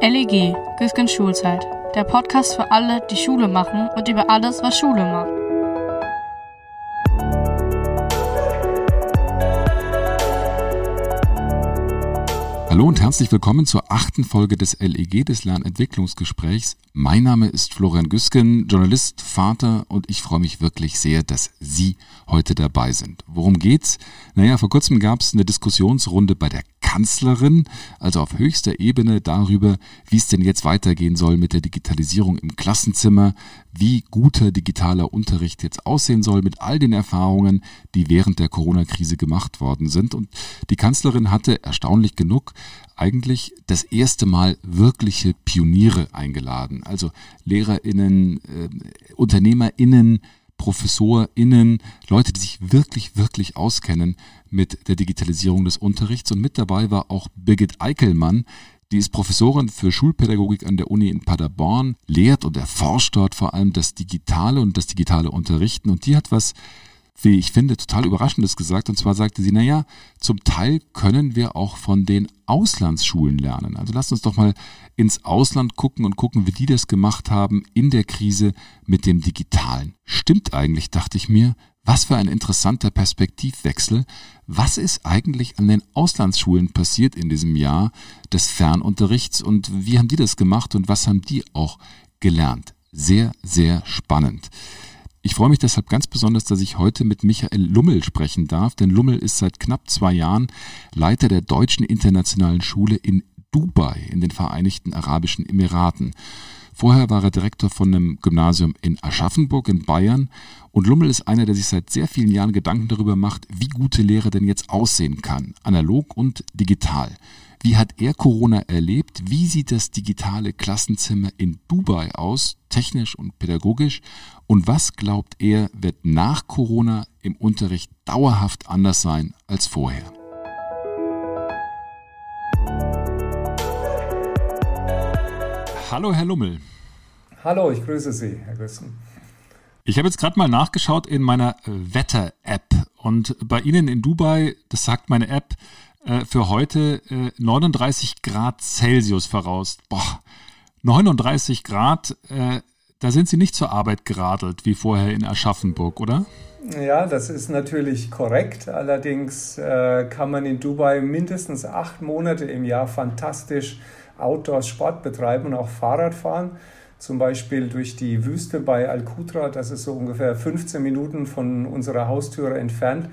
LEG, Güsken Schulzeit. Der Podcast für alle, die Schule machen und über alles, was Schule macht. Hallo und herzlich willkommen zur achten Folge des LEG des Lernentwicklungsgesprächs. Mein Name ist Florian Güsken, Journalist, Vater und ich freue mich wirklich sehr, dass Sie heute dabei sind. Worum geht's? Naja, vor kurzem gab es eine Diskussionsrunde bei der Kanzlerin, also auf höchster Ebene darüber, wie es denn jetzt weitergehen soll mit der Digitalisierung im Klassenzimmer, wie guter digitaler Unterricht jetzt aussehen soll mit all den Erfahrungen, die während der Corona-Krise gemacht worden sind. Und die Kanzlerin hatte erstaunlich genug eigentlich das erste Mal wirkliche Pioniere eingeladen, also Lehrerinnen, äh, Unternehmerinnen, ProfessorInnen, Leute, die sich wirklich, wirklich auskennen mit der Digitalisierung des Unterrichts. Und mit dabei war auch Birgit Eickelmann, die ist Professorin für Schulpädagogik an der Uni in Paderborn, lehrt und erforscht dort vor allem das Digitale und das digitale Unterrichten. Und die hat was wie ich finde, total Überraschendes gesagt. Und zwar sagte sie, naja, zum Teil können wir auch von den Auslandsschulen lernen. Also lasst uns doch mal ins Ausland gucken und gucken, wie die das gemacht haben in der Krise mit dem Digitalen. Stimmt eigentlich, dachte ich mir, was für ein interessanter Perspektivwechsel. Was ist eigentlich an den Auslandsschulen passiert in diesem Jahr des Fernunterrichts und wie haben die das gemacht und was haben die auch gelernt? Sehr, sehr spannend. Ich freue mich deshalb ganz besonders, dass ich heute mit Michael Lummel sprechen darf, denn Lummel ist seit knapp zwei Jahren Leiter der Deutschen Internationalen Schule in Dubai in den Vereinigten Arabischen Emiraten. Vorher war er Direktor von einem Gymnasium in Aschaffenburg in Bayern und Lummel ist einer, der sich seit sehr vielen Jahren Gedanken darüber macht, wie gute Lehre denn jetzt aussehen kann, analog und digital. Wie hat er Corona erlebt? Wie sieht das digitale Klassenzimmer in Dubai aus, technisch und pädagogisch? Und was glaubt er, wird nach Corona im Unterricht dauerhaft anders sein als vorher? Hallo, Herr Lummel. Hallo, ich grüße Sie, Herr Güssen. Ich habe jetzt gerade mal nachgeschaut in meiner Wetter-App und bei Ihnen in Dubai, das sagt meine App, äh, für heute äh, 39 Grad Celsius voraus. Boah, 39 Grad, äh, da sind Sie nicht zur Arbeit geradelt wie vorher in Aschaffenburg, oder? Ja, das ist natürlich korrekt. Allerdings äh, kann man in Dubai mindestens acht Monate im Jahr fantastisch Outdoor-Sport betreiben und auch Fahrrad fahren. Zum Beispiel durch die Wüste bei Al-Qutra, das ist so ungefähr 15 Minuten von unserer Haustüre entfernt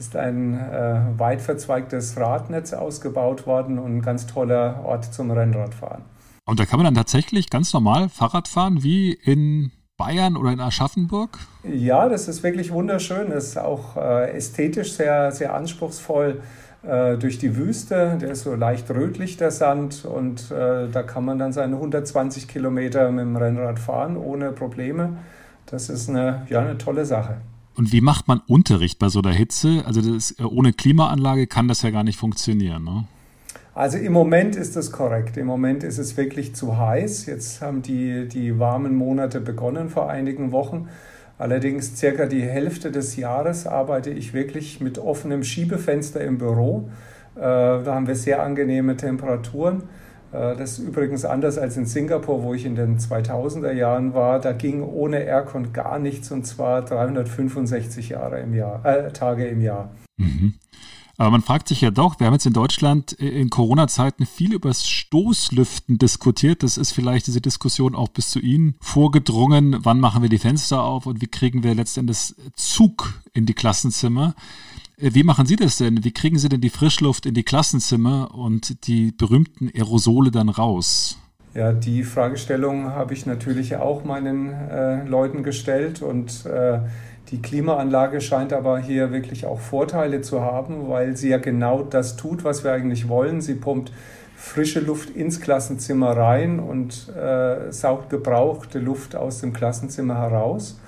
ist ein äh, weit verzweigtes Radnetz ausgebaut worden und ein ganz toller Ort zum Rennradfahren. Und da kann man dann tatsächlich ganz normal Fahrrad fahren wie in Bayern oder in Aschaffenburg? Ja, das ist wirklich wunderschön. Es ist auch äh, ästhetisch sehr, sehr anspruchsvoll äh, durch die Wüste. Der ist so leicht rötlich, der Sand. Und äh, da kann man dann seine 120 Kilometer mit dem Rennrad fahren, ohne Probleme. Das ist eine, ja, eine tolle Sache. Und wie macht man Unterricht bei so einer Hitze? Also das, äh, ohne Klimaanlage kann das ja gar nicht funktionieren. Ne? Also im Moment ist das korrekt. Im Moment ist es wirklich zu heiß. Jetzt haben die, die warmen Monate begonnen vor einigen Wochen. Allerdings circa die Hälfte des Jahres arbeite ich wirklich mit offenem Schiebefenster im Büro. Äh, da haben wir sehr angenehme Temperaturen. Äh, das ist übrigens anders als in Singapur, wo ich in den 2000er Jahren war. Da ging ohne Aircon gar nichts und zwar 365 Jahre im Jahr, äh, Tage im Jahr. Mhm. Aber man fragt sich ja doch, wir haben jetzt in Deutschland in Corona-Zeiten viel über das Stoßlüften diskutiert. Das ist vielleicht diese Diskussion auch bis zu Ihnen vorgedrungen. Wann machen wir die Fenster auf und wie kriegen wir letztendlich Zug in die Klassenzimmer? Äh, wie machen Sie das denn? Wie kriegen Sie denn die Frischluft in die Klassenzimmer und die berühmten Aerosole dann raus? Ja, die Fragestellung habe ich natürlich auch meinen äh, Leuten gestellt und äh, die Klimaanlage scheint aber hier wirklich auch Vorteile zu haben, weil sie ja genau das tut, was wir eigentlich wollen. Sie pumpt frische Luft ins Klassenzimmer rein und äh, saugt gebrauchte Luft aus dem Klassenzimmer heraus.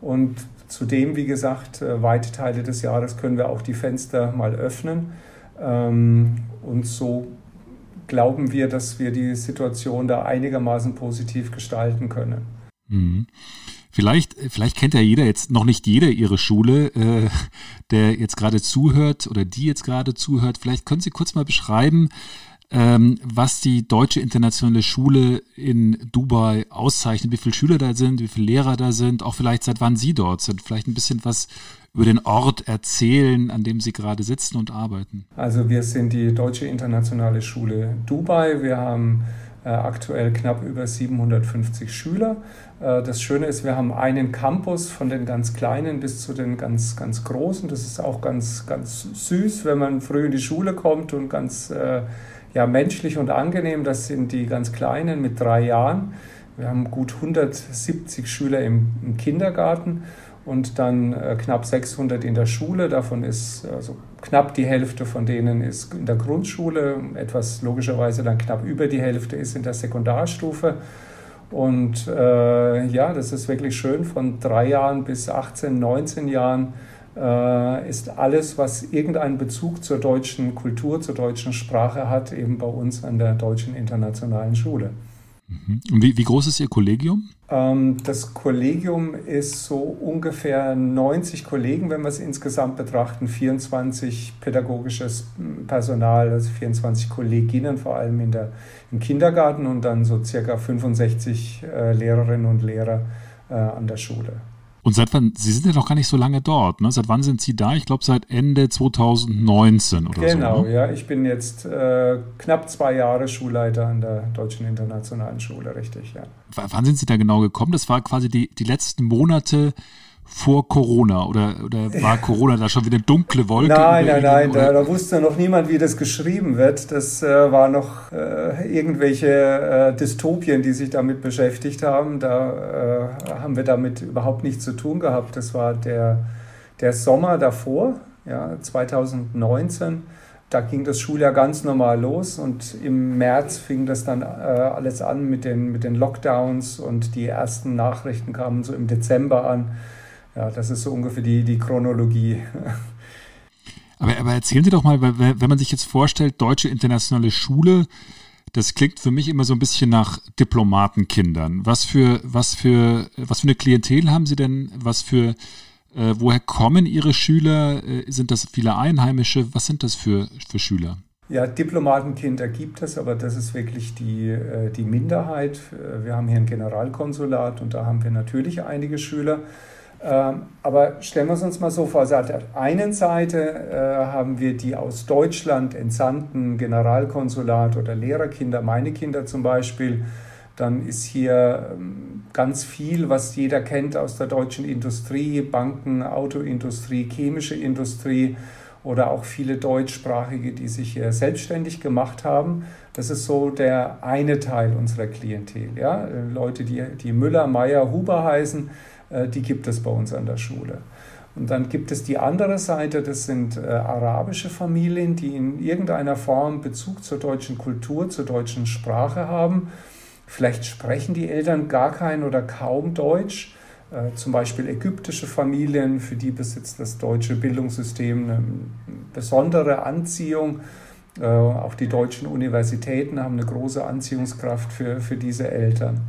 Und Zudem, wie gesagt, äh, weite Teile des Jahres können wir auch die Fenster mal öffnen. Ähm, und so glauben wir, dass wir die Situation da einigermaßen positiv gestalten können. Mhm. Vielleicht, vielleicht kennt ja jeder jetzt noch nicht jeder ihre Schule, äh, der jetzt gerade zuhört oder die jetzt gerade zuhört. Vielleicht können Sie kurz mal beschreiben, ähm, was die Deutsche Internationale Schule in Dubai auszeichnet, wie viele Schüler da sind, wie viele Lehrer da sind, auch vielleicht seit wann Sie dort sind. Vielleicht ein bisschen was über den Ort erzählen, an dem Sie gerade sitzen und arbeiten. Also wir sind die Deutsche Internationale Schule Dubai. Wir haben aktuell knapp über 750 Schüler. Äh, das Schöne ist, wir haben einen Campus von den ganz kleinen bis zu den ganz, ganz großen. Das ist auch ganz, ganz süß, wenn man früh in die Schule kommt und ganz äh, ja, menschlich und angenehm. Das sind die ganz Kleinen mit drei Jahren. Wir haben gut 170 Schüler im, im Kindergarten und dann äh, knapp 600 in der Schule. Davon ist also knapp die Hälfte von denen ist in der Grundschule, etwas logischerweise dann knapp über die Hälfte ist in der Sekundarstufe. Und äh, ja, das ist wirklich schön. Von drei Jahren bis 18, 19 Jahren äh, ist alles, was irgendeinen Bezug zur deutschen Kultur, zur deutschen Sprache hat, eben bei uns an der Deutschen Internationalen Schule. Mhm. Und wie, wie groß ist Ihr Kollegium? Ähm, das Kollegium ist so ungefähr 90 Kollegen, wenn wir es insgesamt betrachten, 24 pädagogisches Personal, also 24 Kolleginnen vor allem in der, im Kindergarten und dann so circa 65 äh, Lehrerinnen und Lehrer äh, an der Schule. Und seit wann, Sie sind ja noch gar nicht so lange dort, ne? Seit wann sind Sie da? Ich glaube seit Ende 2019 oder genau, so. Genau, ne? ja. Ich bin jetzt äh, knapp zwei Jahre Schulleiter an der Deutschen Internationalen Schule, richtig, ja. W wann sind Sie da genau gekommen? Das war quasi die, die letzten Monate vor Corona oder, oder war Corona da schon wieder dunkle Wolke? Nein, nein, nein, da, da, wusste noch niemand, wie das geschrieben wird. Das äh, war noch äh, irgendwelche äh, Dystopien, die sich damit beschäftigt haben. Da äh, haben wir damit überhaupt nichts zu tun gehabt. Das war der, der Sommer davor, ja, 2019. Da ging das Schuljahr ganz normal los und im März fing das dann äh, alles an mit den, mit den Lockdowns und die ersten Nachrichten kamen so im Dezember an ja, das ist so ungefähr die, die Chronologie. Aber, aber erzählen Sie doch mal, wenn man sich jetzt vorstellt, Deutsche Internationale Schule, das klingt für mich immer so ein bisschen nach Diplomatenkindern. Was für, was für, was für eine Klientel haben Sie denn? Was für, äh, woher kommen Ihre Schüler? Äh, sind das viele Einheimische? Was sind das für, für Schüler? Ja, Diplomatenkinder gibt es, aber das ist wirklich die, äh, die Minderheit. Äh, wir haben hier ein Generalkonsulat und da haben wir natürlich einige Schüler. Ähm, aber stellen wir es uns mal so vor, also auf der einen Seite äh, haben wir die aus Deutschland entsandten Generalkonsulat oder Lehrerkinder, meine Kinder zum Beispiel. Dann ist hier ähm, ganz viel, was jeder kennt aus der deutschen Industrie, Banken, Autoindustrie, chemische Industrie oder auch viele Deutschsprachige, die sich hier selbstständig gemacht haben. Das ist so der eine Teil unserer Klientel. Ja? Leute, die, die Müller, Meyer, Huber heißen, äh, die gibt es bei uns an der Schule. Und dann gibt es die andere Seite, das sind äh, arabische Familien, die in irgendeiner Form Bezug zur deutschen Kultur, zur deutschen Sprache haben. Vielleicht sprechen die Eltern gar kein oder kaum Deutsch. Äh, zum Beispiel ägyptische Familien, für die besitzt das deutsche Bildungssystem eine besondere Anziehung. Äh, auch die deutschen Universitäten haben eine große Anziehungskraft für, für diese Eltern.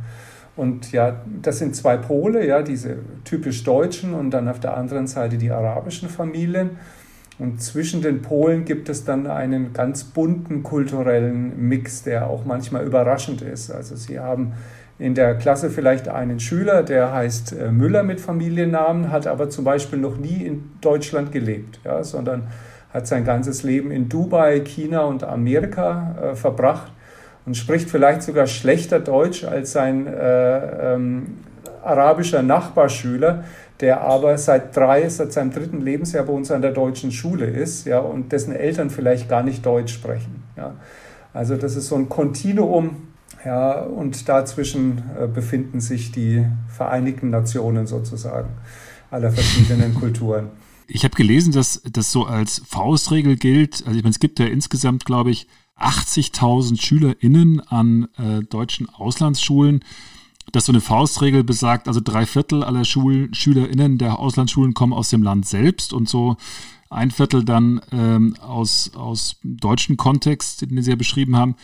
Und ja, das sind zwei Pole, ja, diese typisch deutschen und dann auf der anderen Seite die arabischen Familien. Und zwischen den Polen gibt es dann einen ganz bunten kulturellen Mix, der auch manchmal überraschend ist. Also Sie haben in der Klasse vielleicht einen Schüler, der heißt äh, Müller mit Familiennamen, hat aber zum Beispiel noch nie in Deutschland gelebt, ja, sondern hat sein ganzes Leben in Dubai, China und Amerika äh, verbracht und spricht vielleicht sogar schlechter Deutsch als sein äh, ähm, arabischer Nachbarschüler, der aber seit drei, seit seinem dritten Lebensjahr bei uns an der deutschen Schule ist, ja, und dessen Eltern vielleicht gar nicht Deutsch sprechen. Ja. Also das ist so ein Kontinuum, ja, und dazwischen äh, befinden sich die Vereinigten Nationen sozusagen aller verschiedenen Kulturen. Ich habe gelesen, dass das so als Faustregel gilt. Also ich meine, es gibt ja insgesamt, glaube ich, 80.000 SchülerInnen an äh, deutschen Auslandsschulen, dass so eine Faustregel besagt, also drei Viertel aller Schul SchülerInnen der Auslandsschulen kommen aus dem Land selbst und so ein Viertel dann ähm, aus, aus deutschen Kontext, den Sie ja beschrieben haben.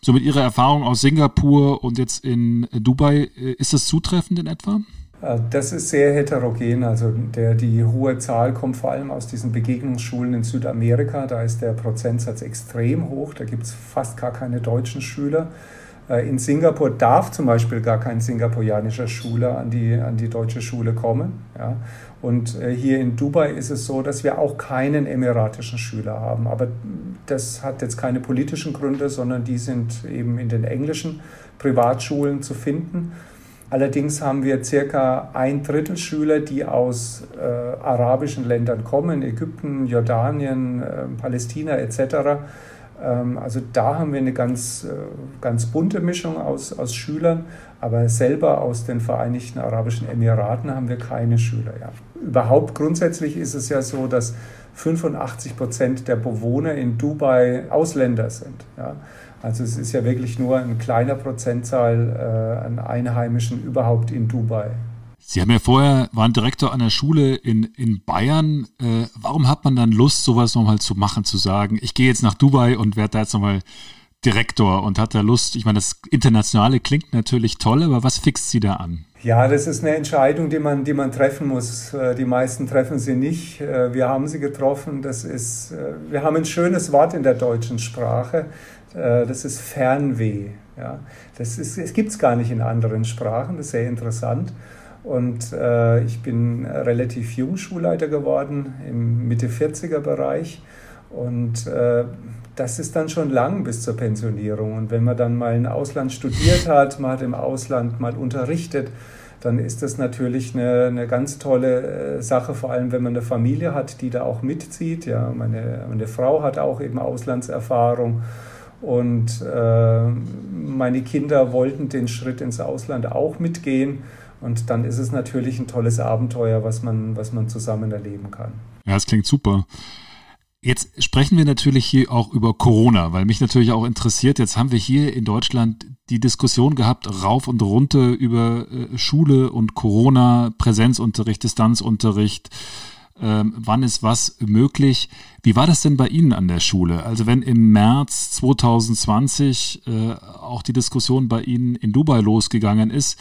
So mit Ihrer Erfahrung aus Singapur und jetzt in Dubai, äh, ist das zutreffend in etwa? Äh, das ist sehr heterogen. Also der, die hohe Zahl kommt vor allem aus diesen Begegnungsschulen in Südamerika. Da ist der Prozentsatz extrem hoch. Da gibt es fast gar keine deutschen Schüler. Äh, in Singapur darf zum Beispiel gar kein singapurianischer Schüler an die, an die deutsche Schule kommen. Ja. Und äh, hier in Dubai ist es so, dass wir auch keinen emiratischen Schüler haben. Aber das hat jetzt keine politischen Gründe, sondern die sind eben in den englischen Privatschulen zu finden. Allerdings haben wir circa ein Drittel Schüler, die aus äh, arabischen Ländern kommen, Ägypten, Jordanien, äh, Palästina etc. Ähm, also da haben wir eine ganz, äh, ganz bunte Mischung aus, aus Schülern, aber selber aus den Vereinigten Arabischen Emiraten haben wir keine Schüler. Ja. Überhaupt grundsätzlich ist es ja so, dass 85 Prozent der Bewohner in Dubai Ausländer sind. Ja. Also es ist ja wirklich nur ein kleiner Prozentzahl äh, an Einheimischen überhaupt in Dubai. Sie haben ja vorher, waren Direktor an der Schule in, in Bayern. Äh, warum hat man dann Lust, sowas nochmal zu machen, zu sagen, ich gehe jetzt nach Dubai und werde da jetzt nochmal Direktor und hat da Lust? Ich meine, das Internationale klingt natürlich toll, aber was fixt Sie da an? Ja, das ist eine Entscheidung, die man, die man treffen muss. Äh, die meisten treffen sie nicht. Äh, wir haben sie getroffen. Das ist, äh, wir haben ein schönes Wort in der deutschen Sprache. Das ist Fernweh. Ja, das es gibt es gar nicht in anderen Sprachen. Das ist sehr interessant. Und äh, ich bin relativ jung Schulleiter geworden, im Mitte 40er Bereich. Und äh, das ist dann schon lang bis zur Pensionierung. Und wenn man dann mal im Ausland studiert hat, man hat im Ausland mal unterrichtet, dann ist das natürlich eine, eine ganz tolle äh, Sache, vor allem wenn man eine Familie hat, die da auch mitzieht. Ja, meine, meine Frau hat auch eben Auslandserfahrung. Und äh, meine Kinder wollten den Schritt ins Ausland auch mitgehen. Und dann ist es natürlich ein tolles Abenteuer, was man, was man zusammen erleben kann. Ja, das klingt super. Jetzt sprechen wir natürlich hier auch über Corona, weil mich natürlich auch interessiert. Jetzt haben wir hier in Deutschland die Diskussion gehabt, rauf und runter über äh, Schule und Corona, Präsenzunterricht, Distanzunterricht. Ähm, wann ist was möglich? Wie war das denn bei Ihnen an der Schule? Also wenn im März 2020 äh, auch die Diskussion bei Ihnen in Dubai losgegangen ist,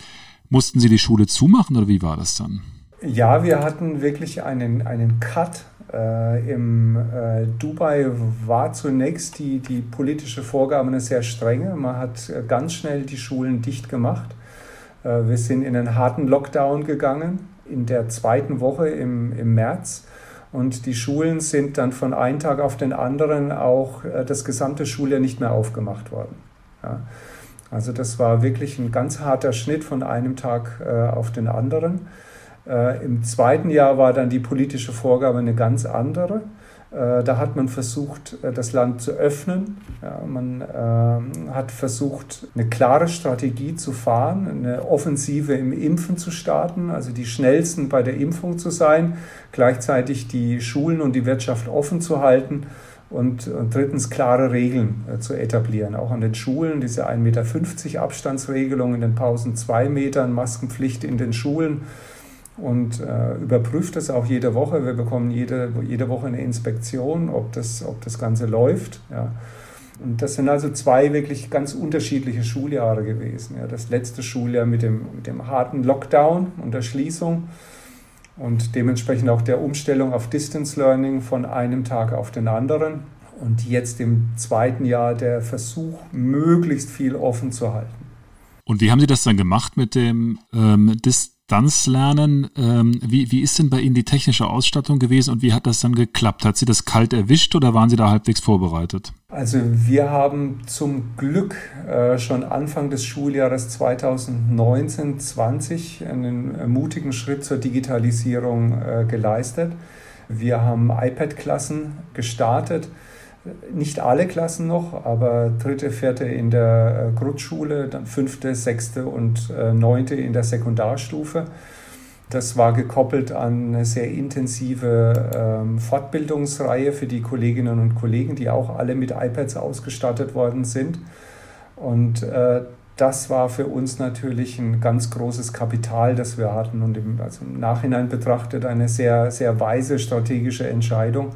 Mussten Sie die Schule zumachen oder wie war das dann? Ja, wir hatten wirklich einen, einen Cut. Äh, Im äh, Dubai war zunächst die, die politische Vorgabe eine sehr strenge. Man hat äh, ganz schnell die Schulen dicht gemacht. Äh, wir sind in einen harten Lockdown gegangen in der zweiten Woche im, im März. Und die Schulen sind dann von einem Tag auf den anderen auch äh, das gesamte Schuljahr nicht mehr aufgemacht worden. Ja. Also das war wirklich ein ganz harter Schnitt von einem Tag äh, auf den anderen. Äh, Im zweiten Jahr war dann die politische Vorgabe eine ganz andere. Äh, da hat man versucht, äh, das Land zu öffnen. Ja, man ähm, hat versucht, eine klare Strategie zu fahren, eine Offensive im Impfen zu starten, also die schnellsten bei der Impfung zu sein, gleichzeitig die Schulen und die Wirtschaft offen zu halten und, und drittens klare Regeln äh, zu etablieren. Auch an den Schulen, diese 1,50 Meter Abstandsregelung, in den Pausen 2 Metern, Maskenpflicht in den Schulen und äh, überprüft das auch jede Woche. Wir bekommen jede, jede Woche eine Inspektion, ob das, ob das Ganze läuft. Ja. Und das sind also zwei wirklich ganz unterschiedliche Schuljahre gewesen. Ja. Das letzte Schuljahr mit dem, mit dem harten Lockdown und der Schließung und dementsprechend auch der Umstellung auf Distance Learning von einem Tag auf den anderen. Und jetzt im zweiten Jahr der Versuch, möglichst viel offen zu halten. Und wie haben Sie das dann gemacht mit dem ähm, Dis Distanzlernen. Ähm, wie, wie ist denn bei Ihnen die technische Ausstattung gewesen und wie hat das dann geklappt? Hat Sie das kalt erwischt oder waren Sie da halbwegs vorbereitet? Also wir haben zum Glück äh, schon Anfang des Schuljahres 2019-20 einen mutigen Schritt zur Digitalisierung äh, geleistet. Wir haben iPad-Klassen gestartet nicht alle Klassen noch, aber dritte, vierte in der äh, Grundschule, dann fünfte, sechste und äh, neunte in der Sekundarstufe. Das war gekoppelt an eine sehr intensive ähm, Fortbildungsreihe für die Kolleginnen und Kollegen, die auch alle mit iPads ausgestattet worden sind. Und äh, das war für uns natürlich ein ganz großes Kapital, das wir hatten und im, also im Nachhinein betrachtet eine sehr, sehr weise strategische Entscheidung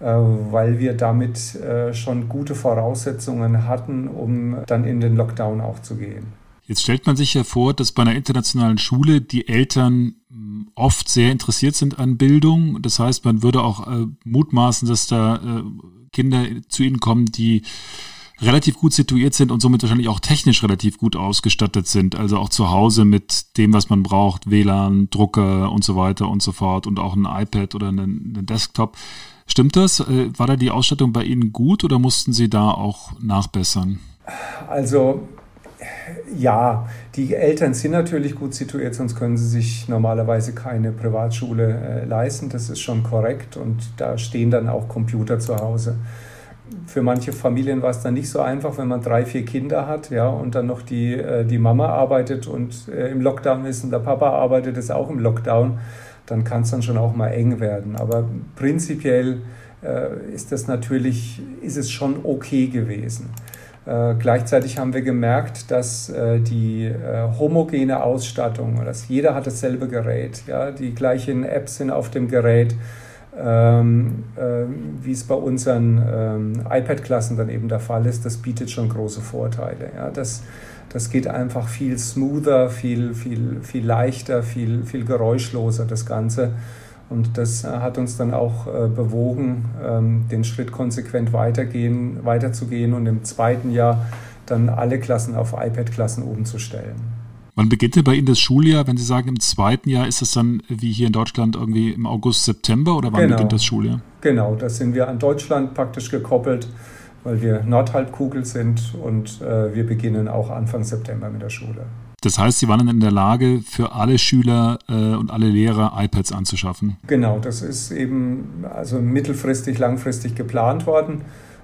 weil wir damit äh, schon gute Voraussetzungen hatten, um dann in den Lockdown auch zu gehen. Jetzt stellt man sich ja vor, dass bei einer internationalen Schule die Eltern hm, oft sehr interessiert sind an Bildung. Das heißt, man würde auch äh, mutmaßen, dass da äh, Kinder zu ihnen kommen, die relativ gut situiert sind und somit wahrscheinlich auch technisch relativ gut ausgestattet sind. Also auch zu Hause mit dem, was man braucht, WLAN, Drucker und so weiter und so fort und auch ein iPad oder einen, einen Desktop. Stimmt das? Äh, war da die Ausstattung bei Ihnen gut oder mussten Sie da auch nachbessern? Also ja, die Eltern sind natürlich gut situiert, sonst können sie sich normalerweise keine Privatschule äh, leisten. Das ist schon korrekt und da stehen dann auch Computer zu Hause. Für manche Familien war es dann nicht so einfach, wenn man drei, vier Kinder hat, ja, und dann noch die, äh, die Mama arbeitet und äh, im Lockdown ist und der Papa arbeitet, ist auch im Lockdown, dann kann es dann schon auch mal eng werden. Aber prinzipiell äh, ist das natürlich, ist es schon okay gewesen. Äh, gleichzeitig haben wir gemerkt, dass äh, die äh, homogene Ausstattung, dass jeder hat dasselbe Gerät, ja, die gleichen Apps sind auf dem Gerät, ähm, äh, wie es bei unseren ähm, iPad-Klassen dann eben der Fall ist, das bietet schon große Vorteile. Ja. Das, das geht einfach viel smoother, viel, viel, viel leichter, viel, viel geräuschloser, das Ganze. Und das äh, hat uns dann auch äh, bewogen, ähm, den Schritt konsequent weitergehen, weiterzugehen und im zweiten Jahr dann alle Klassen auf iPad-Klassen umzustellen. Wann beginnt denn bei Ihnen das Schuljahr? Wenn Sie sagen, im zweiten Jahr ist es dann wie hier in Deutschland irgendwie im August, September oder wann genau. beginnt das Schuljahr? Genau, da sind wir an Deutschland praktisch gekoppelt, weil wir Nordhalbkugel sind und äh, wir beginnen auch Anfang September mit der Schule. Das heißt, Sie waren dann in der Lage, für alle Schüler äh, und alle Lehrer iPads anzuschaffen. Genau, das ist eben also mittelfristig, langfristig geplant worden,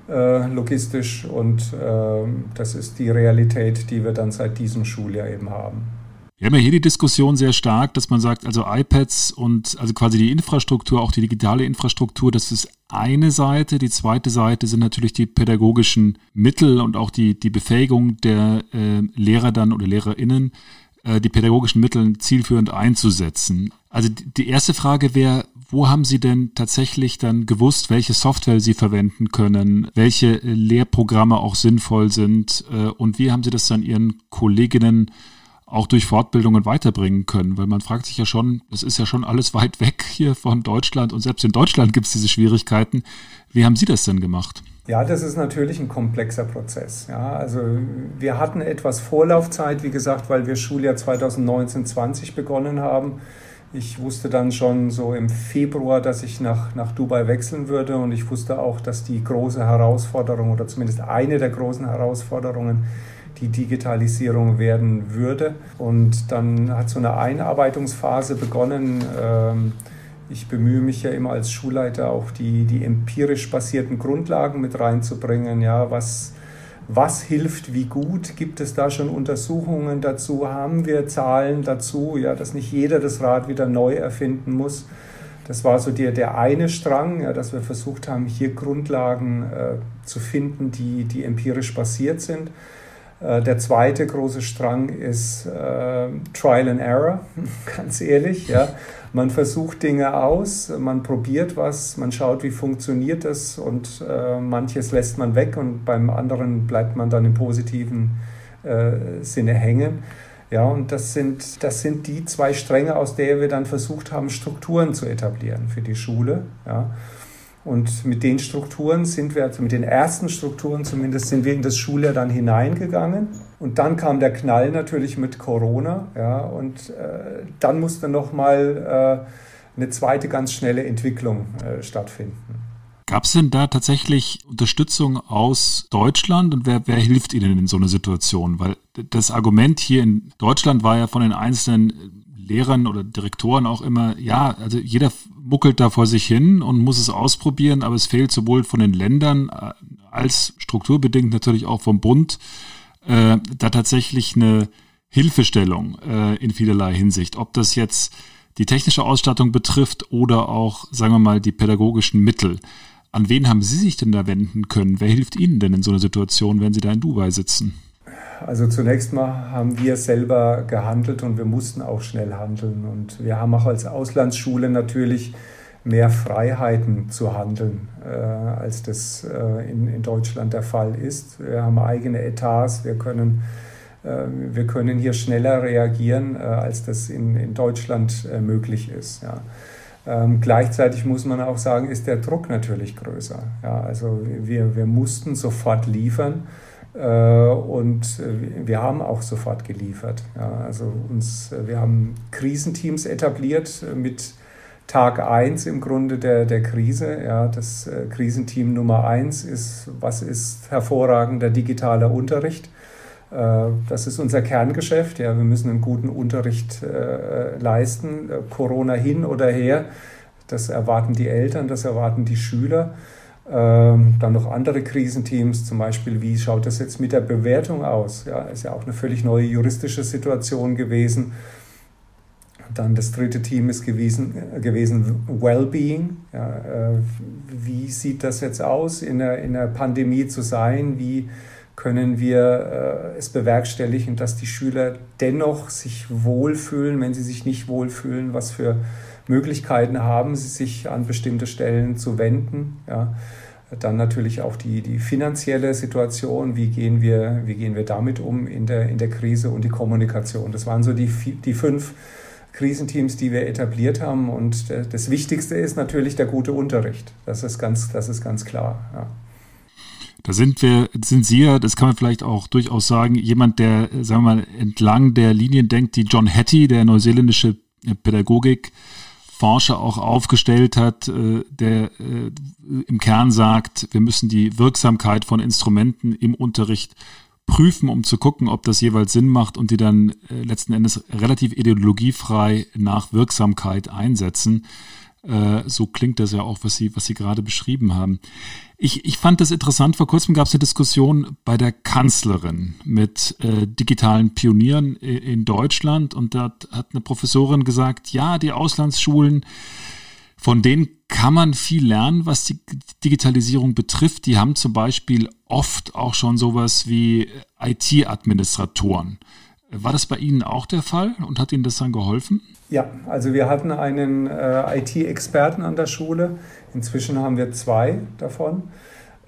äh, logistisch. Und äh, das ist die Realität, die wir dann seit diesem Schuljahr eben haben. Wir haben ja hier die Diskussion sehr stark, dass man sagt, also iPads und also quasi die Infrastruktur, auch die digitale Infrastruktur, das ist eine Seite. Die zweite Seite sind natürlich die pädagogischen Mittel und auch die, die Befähigung der äh, Lehrer dann oder LehrerInnen, äh, die pädagogischen Mittel zielführend einzusetzen. Also die erste Frage wäre, wo haben Sie denn tatsächlich dann gewusst, welche Software Sie verwenden können, welche Lehrprogramme auch sinnvoll sind äh, und wie haben Sie das dann Ihren Kolleginnen auch durch Fortbildungen weiterbringen können, weil man fragt sich ja schon, es ist ja schon alles weit weg hier von Deutschland und selbst in Deutschland gibt es diese Schwierigkeiten. Wie haben Sie das denn gemacht? Ja, das ist natürlich ein komplexer Prozess. Ja, also wir hatten etwas Vorlaufzeit, wie gesagt, weil wir Schuljahr 2019-20 begonnen haben. Ich wusste dann schon so im Februar, dass ich nach, nach Dubai wechseln würde und ich wusste auch, dass die große Herausforderung oder zumindest eine der großen Herausforderungen die Digitalisierung werden würde. Und dann hat so eine Einarbeitungsphase begonnen. Ähm, ich bemühe mich ja immer als Schulleiter auch die, die empirisch basierten Grundlagen mit reinzubringen. Ja, was, was hilft wie gut? Gibt es da schon Untersuchungen dazu? Haben wir Zahlen dazu? Ja, dass nicht jeder das Rad wieder neu erfinden muss. Das war so der, der eine Strang, ja, dass wir versucht haben, hier Grundlagen äh, zu finden, die, die empirisch basiert sind. Äh, der zweite große Strang ist äh, Trial and Error, ganz ehrlich. Ja. Man versucht Dinge aus, man probiert was, man schaut, wie funktioniert das und äh, manches lässt man weg und beim anderen bleibt man dann im positiven äh, Sinne hängen. Ja, und das sind, das sind die zwei Stränge, aus der wir dann versucht haben, Strukturen zu etablieren für die Schule. Ja. Und mit den Strukturen sind wir, also mit den ersten Strukturen zumindest, sind wir in das Schuljahr dann hineingegangen. Und dann kam der Knall natürlich mit Corona. Ja, und äh, dann musste nochmal äh, eine zweite ganz schnelle Entwicklung äh, stattfinden. Gab es denn da tatsächlich Unterstützung aus Deutschland und wer, wer hilft Ihnen in so einer Situation? Weil das Argument hier in Deutschland war ja von den einzelnen Lehrern oder Direktoren auch immer, ja, also jeder muckelt da vor sich hin und muss es ausprobieren, aber es fehlt sowohl von den Ländern äh, als strukturbedingt natürlich auch vom Bund äh, da tatsächlich eine Hilfestellung äh, in vielerlei Hinsicht. Ob das jetzt die technische Ausstattung betrifft oder auch, sagen wir mal, die pädagogischen Mittel. An wen haben Sie sich denn da wenden können? Wer hilft Ihnen denn in so einer Situation, wenn Sie da in Dubai sitzen? Also zunächst mal haben wir selber gehandelt und wir mussten auch schnell handeln. Und wir haben auch als Auslandsschule natürlich mehr Freiheiten zu handeln, äh, als das äh, in, in Deutschland der Fall ist. Wir haben eigene Etats, wir können wir können hier schneller reagieren, als das in, in Deutschland möglich ist. Ja. Ähm, gleichzeitig muss man auch sagen, ist der Druck natürlich größer. Ja, also wir, wir mussten sofort liefern äh, und wir haben auch sofort geliefert. Also uns, wir haben Krisenteams etabliert mit Tag 1 im Grunde der, der Krise. Ja, das äh, Krisenteam Nummer 1 ist, was ist hervorragender digitaler Unterricht? Äh, das ist unser Kerngeschäft. Ja, wir müssen einen guten Unterricht äh, leisten, Corona hin oder her. Das erwarten die Eltern, das erwarten die Schüler. Ähm, dann noch andere Krisenteams, zum Beispiel, wie schaut das jetzt mit der Bewertung aus? Ja, ist ja auch eine völlig neue juristische Situation gewesen. Dann das dritte Team ist gewesen, gewesen Wellbeing. Ja, äh, wie sieht das jetzt aus, in einer, in einer Pandemie zu sein? Wie können wir äh, es bewerkstelligen, dass die Schüler dennoch sich wohlfühlen, wenn sie sich nicht wohlfühlen, was für Möglichkeiten haben sich an bestimmte Stellen zu wenden. Ja. Dann natürlich auch die, die finanzielle Situation, wie gehen, wir, wie gehen wir damit um in der, in der Krise und die Kommunikation. Das waren so die, die fünf Krisenteams, die wir etabliert haben. Und das Wichtigste ist natürlich der gute Unterricht. Das ist ganz, das ist ganz klar. Ja. Da sind wir, sind Sie ja, das kann man vielleicht auch durchaus sagen, jemand, der, sagen wir mal, entlang der Linien denkt, die John Hattie, der neuseeländische Pädagogikforscher auch aufgestellt hat, äh, der äh, im Kern sagt, wir müssen die Wirksamkeit von Instrumenten im Unterricht prüfen, um zu gucken, ob das jeweils Sinn macht und die dann äh, letzten Endes relativ ideologiefrei nach Wirksamkeit einsetzen. Äh, so klingt das ja auch, was Sie, was Sie gerade beschrieben haben. Ich, ich fand das interessant. Vor kurzem gab es eine Diskussion bei der Kanzlerin mit äh, digitalen Pionieren in Deutschland und da hat eine Professorin gesagt, ja, die Auslandsschulen, von denen kann man viel lernen, was die Digitalisierung betrifft. Die haben zum Beispiel oft auch schon sowas wie IT-Administratoren. War das bei Ihnen auch der Fall und hat Ihnen das dann geholfen? Ja, also wir hatten einen äh, IT-Experten an der Schule. Inzwischen haben wir zwei davon.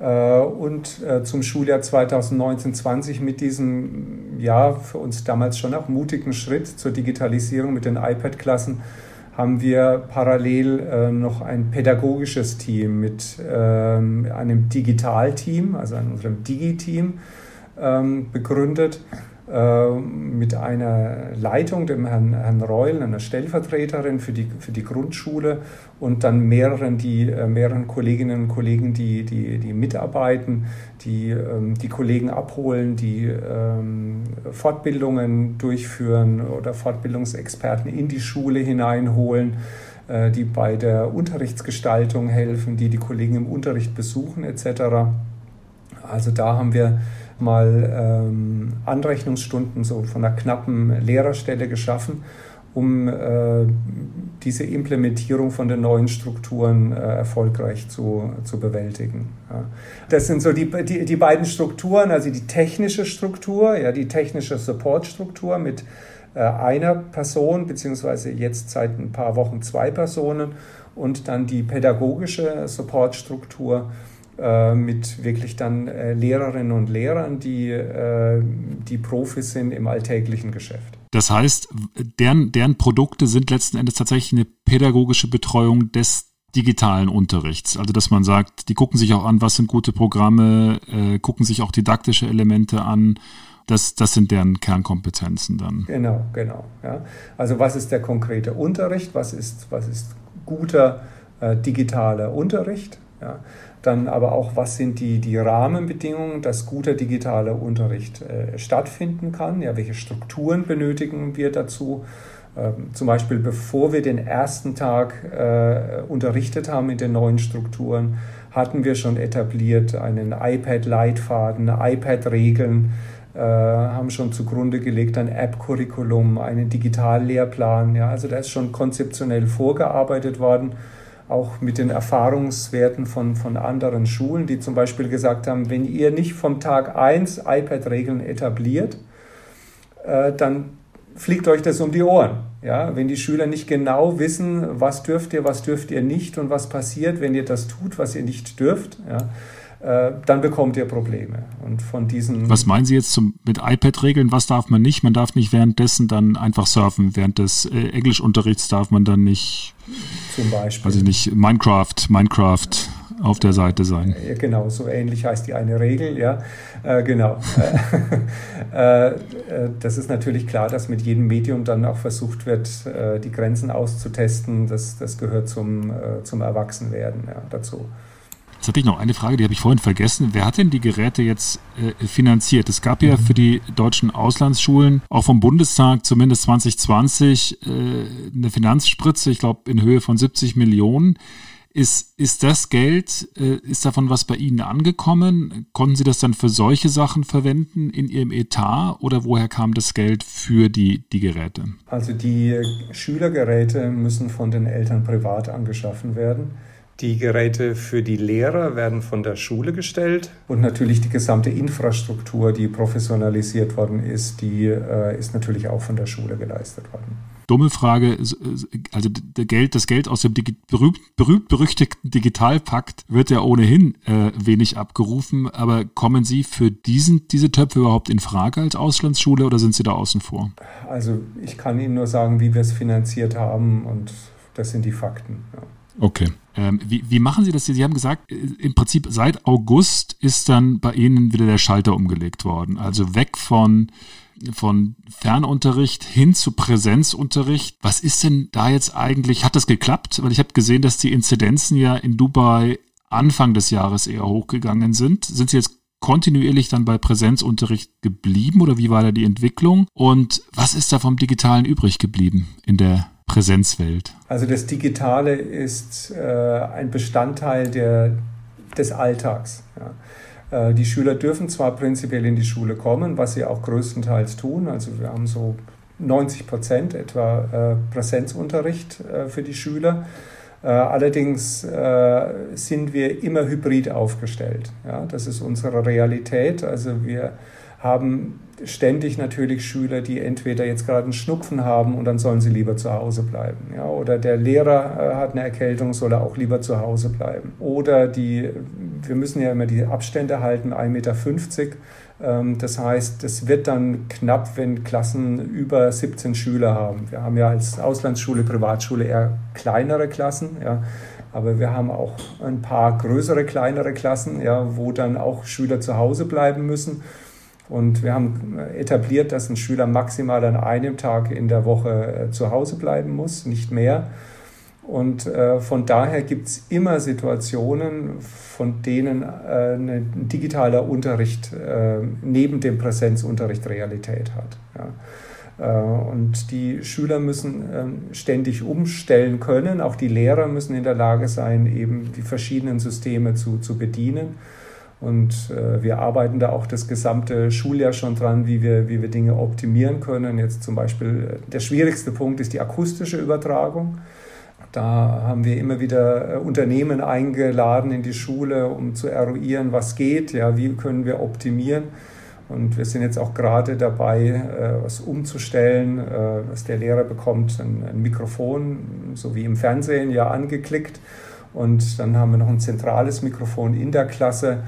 Äh, und äh, zum Schuljahr 2019-20 mit diesem, ja, für uns damals schon auch mutigen Schritt zur Digitalisierung mit den iPad-Klassen haben wir parallel äh, noch ein pädagogisches Team mit ähm, einem Digitalteam, also unserem Digi-Team, ähm, begründet mit einer Leitung, dem Herrn, Herrn Reul, einer Stellvertreterin für die, für die Grundschule und dann mehreren, die, äh, mehreren Kolleginnen und Kollegen, die, die, die mitarbeiten, die ähm, die Kollegen abholen, die ähm, Fortbildungen durchführen oder Fortbildungsexperten in die Schule hineinholen äh, die bei der Unterrichtsgestaltung helfen, die die Kollegen im Unterricht besuchen etc. Also da haben wir mal ähm, Anrechnungsstunden so von einer knappen Lehrerstelle geschaffen, um äh, diese Implementierung von den neuen Strukturen äh, erfolgreich zu, zu bewältigen. Ja. Das sind so die, die, die beiden Strukturen, also die technische Struktur, ja, die technische Supportstruktur mit äh, einer Person, beziehungsweise jetzt seit ein paar Wochen zwei Personen und dann die pädagogische Supportstruktur äh, mit wirklich dann äh, Lehrerinnen und Lehrern, die, äh, die Profis sind im alltäglichen Geschäft. Das heißt, deren, deren Produkte sind letzten Endes tatsächlich eine pädagogische Betreuung des digitalen Unterrichts. Also dass man sagt, die gucken sich auch an, was sind gute Programme, äh, gucken sich auch didaktische Elemente an. Das, das sind deren Kernkompetenzen dann. Genau, genau. Ja. Also was ist der konkrete Unterricht? Was ist, was ist guter äh, digitaler Unterricht? Ja. Dann aber auch, was sind die, die Rahmenbedingungen, dass guter digitaler Unterricht äh, stattfinden kann? Ja, welche Strukturen benötigen wir dazu? Ähm, zum Beispiel, bevor wir den ersten Tag äh, unterrichtet haben in den neuen Strukturen, hatten wir schon etabliert einen iPad-Leitfaden, iPad-Regeln, äh, haben schon zugrunde gelegt ein App-Curriculum, einen Digitallehrplan. Ja, also da ist schon konzeptionell vorgearbeitet worden auch mit den Erfahrungswerten von, von anderen Schulen, die zum Beispiel gesagt haben, wenn ihr nicht vom Tag 1 iPad-Regeln etabliert, äh, dann fliegt euch das um die Ohren. Ja? Wenn die Schüler nicht genau wissen, was dürft ihr, was dürft ihr nicht und was passiert, wenn ihr das tut, was ihr nicht dürft, ja? äh, dann bekommt ihr Probleme. Und von diesen. Was meinen Sie jetzt zum, mit iPad-Regeln? Was darf man nicht? Man darf nicht währenddessen dann einfach surfen. Während des äh, Englischunterrichts darf man dann nicht. Zum Beispiel. Also nicht Minecraft, Minecraft auf der Seite sein. Genau, so ähnlich heißt die eine Regel, ja. Äh, genau. Äh, äh, das ist natürlich klar, dass mit jedem Medium dann auch versucht wird, äh, die Grenzen auszutesten. Das, das gehört zum, äh, zum Erwachsenwerden ja, dazu. Jetzt hatte ich noch eine Frage, die habe ich vorhin vergessen. Wer hat denn die Geräte jetzt äh, finanziert? Es gab ja für die deutschen Auslandsschulen auch vom Bundestag zumindest 2020 äh, eine Finanzspritze, ich glaube in Höhe von 70 Millionen. Ist, ist das Geld, äh, ist davon was bei Ihnen angekommen? Konnten Sie das dann für solche Sachen verwenden in Ihrem Etat oder woher kam das Geld für die, die Geräte? Also die Schülergeräte müssen von den Eltern privat angeschaffen werden. Die Geräte für die Lehrer werden von der Schule gestellt und natürlich die gesamte Infrastruktur, die professionalisiert worden ist, die äh, ist natürlich auch von der Schule geleistet worden. Dumme Frage, also Geld, das Geld aus dem berühmt, berühmt berüchtigten Digitalpakt wird ja ohnehin äh, wenig abgerufen, aber kommen Sie für diesen, diese Töpfe überhaupt in Frage als Auslandsschule oder sind Sie da außen vor? Also ich kann Ihnen nur sagen, wie wir es finanziert haben und das sind die Fakten. Ja. Okay. Ähm, wie, wie machen Sie das? Sie haben gesagt, äh, im Prinzip seit August ist dann bei Ihnen wieder der Schalter umgelegt worden. Also weg von, von Fernunterricht hin zu Präsenzunterricht. Was ist denn da jetzt eigentlich? Hat das geklappt? Weil ich habe gesehen, dass die Inzidenzen ja in Dubai Anfang des Jahres eher hochgegangen sind. Sind Sie jetzt kontinuierlich dann bei Präsenzunterricht geblieben oder wie war da die Entwicklung? Und was ist da vom Digitalen übrig geblieben in der Präsenzwelt? Also das Digitale ist äh, ein Bestandteil der, des Alltags. Ja. Äh, die Schüler dürfen zwar prinzipiell in die Schule kommen, was sie auch größtenteils tun. Also wir haben so 90 Prozent etwa äh, Präsenzunterricht äh, für die Schüler. Allerdings sind wir immer hybrid aufgestellt. Ja. Das ist unsere Realität. Also wir haben ständig natürlich Schüler, die entweder jetzt gerade einen Schnupfen haben und dann sollen sie lieber zu Hause bleiben. Ja? Oder der Lehrer äh, hat eine Erkältung, soll er auch lieber zu Hause bleiben. Oder die, wir müssen ja immer die Abstände halten, 1,50 Meter. Ähm, das heißt, es wird dann knapp, wenn Klassen über 17 Schüler haben. Wir haben ja als Auslandsschule, Privatschule eher kleinere Klassen. Ja? Aber wir haben auch ein paar größere, kleinere Klassen, ja, wo dann auch Schüler zu Hause bleiben müssen. Und wir haben etabliert, dass ein Schüler maximal an einem Tag in der Woche äh, zu Hause bleiben muss, nicht mehr. Und äh, von daher gibt es immer Situationen, von denen äh, ein digitaler Unterricht äh, neben dem Präsenzunterricht Realität hat. Ja. Äh, und die Schüler müssen ähm, ständig umstellen können. Auch die Lehrer müssen in der Lage sein, eben die verschiedenen Systeme zu, zu bedienen. Und äh, wir arbeiten da auch das gesamte Schuljahr schon dran, wie wir, wie wir Dinge optimieren können. Jetzt zum Beispiel äh, der schwierigste Punkt ist die akustische Übertragung. Da haben wir immer wieder äh, Unternehmen eingeladen in die Schule, um zu eruieren, was geht, ja, wie können wir optimieren. Und wir sind jetzt auch gerade dabei, äh, was umzustellen. Was der Lehrer bekommt, ein Mikrofon, so wie im Fernsehen, ja angeklickt. Und dann haben wir noch ein zentrales Mikrofon in der Klasse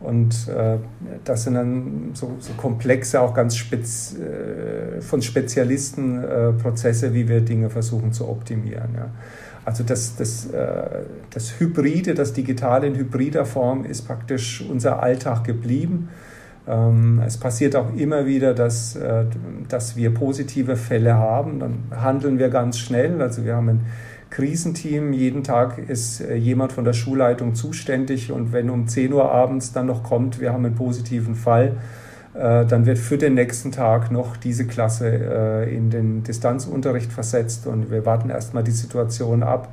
und äh, das sind dann so, so komplexe, auch ganz spez, äh, von Spezialisten äh, Prozesse, wie wir Dinge versuchen zu optimieren. Ja. Also das, das, äh, das Hybride, das Digitale in hybrider Form ist praktisch unser Alltag geblieben. Ähm, es passiert auch immer wieder, dass, äh, dass wir positive Fälle haben. Dann handeln wir ganz schnell. Also wir haben ein Krisenteam. Jeden Tag ist äh, jemand von der Schulleitung zuständig und wenn um 10 Uhr abends dann noch kommt, wir haben einen positiven Fall, äh, dann wird für den nächsten Tag noch diese Klasse äh, in den Distanzunterricht versetzt und wir warten erstmal die Situation ab,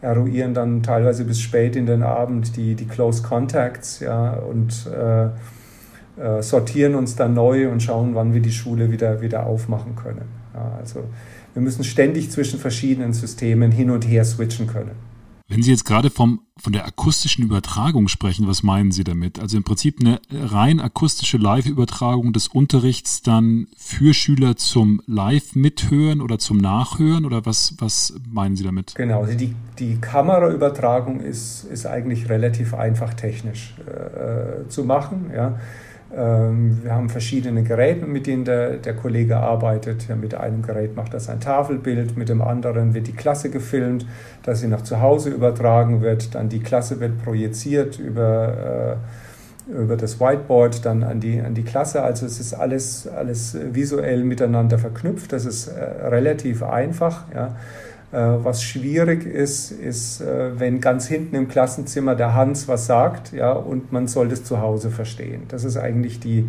eruieren dann teilweise bis spät in den Abend die, die Close Contacts ja, und äh, sortieren uns dann neu und schauen, wann wir die Schule wieder, wieder aufmachen können. Ja, also wir müssen ständig zwischen verschiedenen Systemen hin und her switchen können. Wenn Sie jetzt gerade vom, von der akustischen Übertragung sprechen, was meinen Sie damit? Also im Prinzip eine rein akustische Live-Übertragung des Unterrichts dann für Schüler zum Live-Mithören oder zum Nachhören oder was, was meinen Sie damit? Genau, also die, die Kameraübertragung ist, ist eigentlich relativ einfach technisch äh, zu machen. Ja. Ähm, wir haben verschiedene Geräte, mit denen der, der Kollege arbeitet. Mit einem Gerät macht er sein Tafelbild, mit dem anderen wird die Klasse gefilmt, dass sie nach zu Hause übertragen wird. Dann die Klasse wird projiziert über, äh, über das Whiteboard dann an die, an die Klasse. Also es ist alles, alles visuell miteinander verknüpft. Das ist äh, relativ einfach. Ja. Äh, was schwierig ist, ist, äh, wenn ganz hinten im Klassenzimmer der Hans was sagt, ja, und man soll das zu Hause verstehen. Das ist eigentlich die,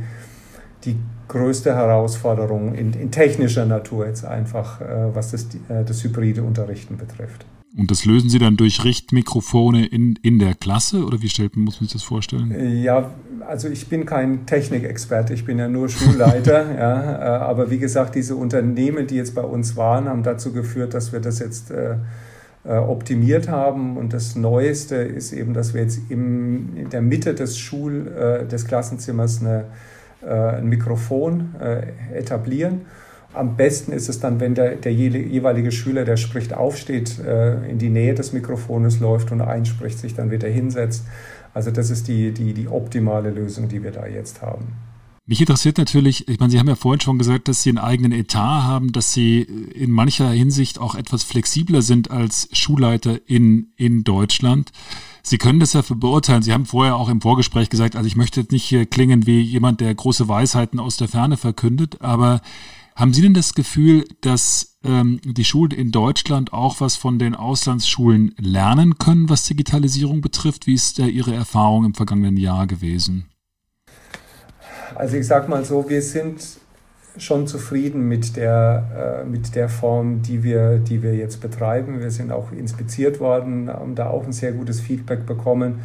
die größte Herausforderung in, in technischer Natur jetzt einfach, äh, was das, das hybride Unterrichten betrifft. Und das lösen Sie dann durch Richtmikrofone in, in der Klasse oder wie stellt, muss man sich das vorstellen? Ja, also ich bin kein Technikexperte, ich bin ja nur Schulleiter. ja, äh, aber wie gesagt, diese Unternehmen, die jetzt bei uns waren, haben dazu geführt, dass wir das jetzt äh, äh optimiert haben. Und das Neueste ist eben, dass wir jetzt im, in der Mitte des Schul, äh, des Klassenzimmers eine, äh, ein Mikrofon äh, etablieren am besten ist es dann, wenn der, der jeweilige Schüler, der spricht, aufsteht, äh, in die Nähe des Mikrofones läuft und einspricht, sich dann wieder hinsetzt. Also das ist die, die, die optimale Lösung, die wir da jetzt haben. Mich interessiert natürlich, ich meine, Sie haben ja vorhin schon gesagt, dass Sie einen eigenen Etat haben, dass Sie in mancher Hinsicht auch etwas flexibler sind als Schulleiter in, in Deutschland. Sie können das ja für beurteilen. Sie haben vorher auch im Vorgespräch gesagt, also ich möchte jetzt nicht hier klingen wie jemand, der große Weisheiten aus der Ferne verkündet, aber haben Sie denn das Gefühl, dass ähm, die Schulen in Deutschland auch was von den Auslandsschulen lernen können, was Digitalisierung betrifft? Wie ist da Ihre Erfahrung im vergangenen Jahr gewesen? Also ich sage mal so, wir sind schon zufrieden mit der, äh, mit der Form, die wir, die wir jetzt betreiben. Wir sind auch inspiziert worden, haben da auch ein sehr gutes Feedback bekommen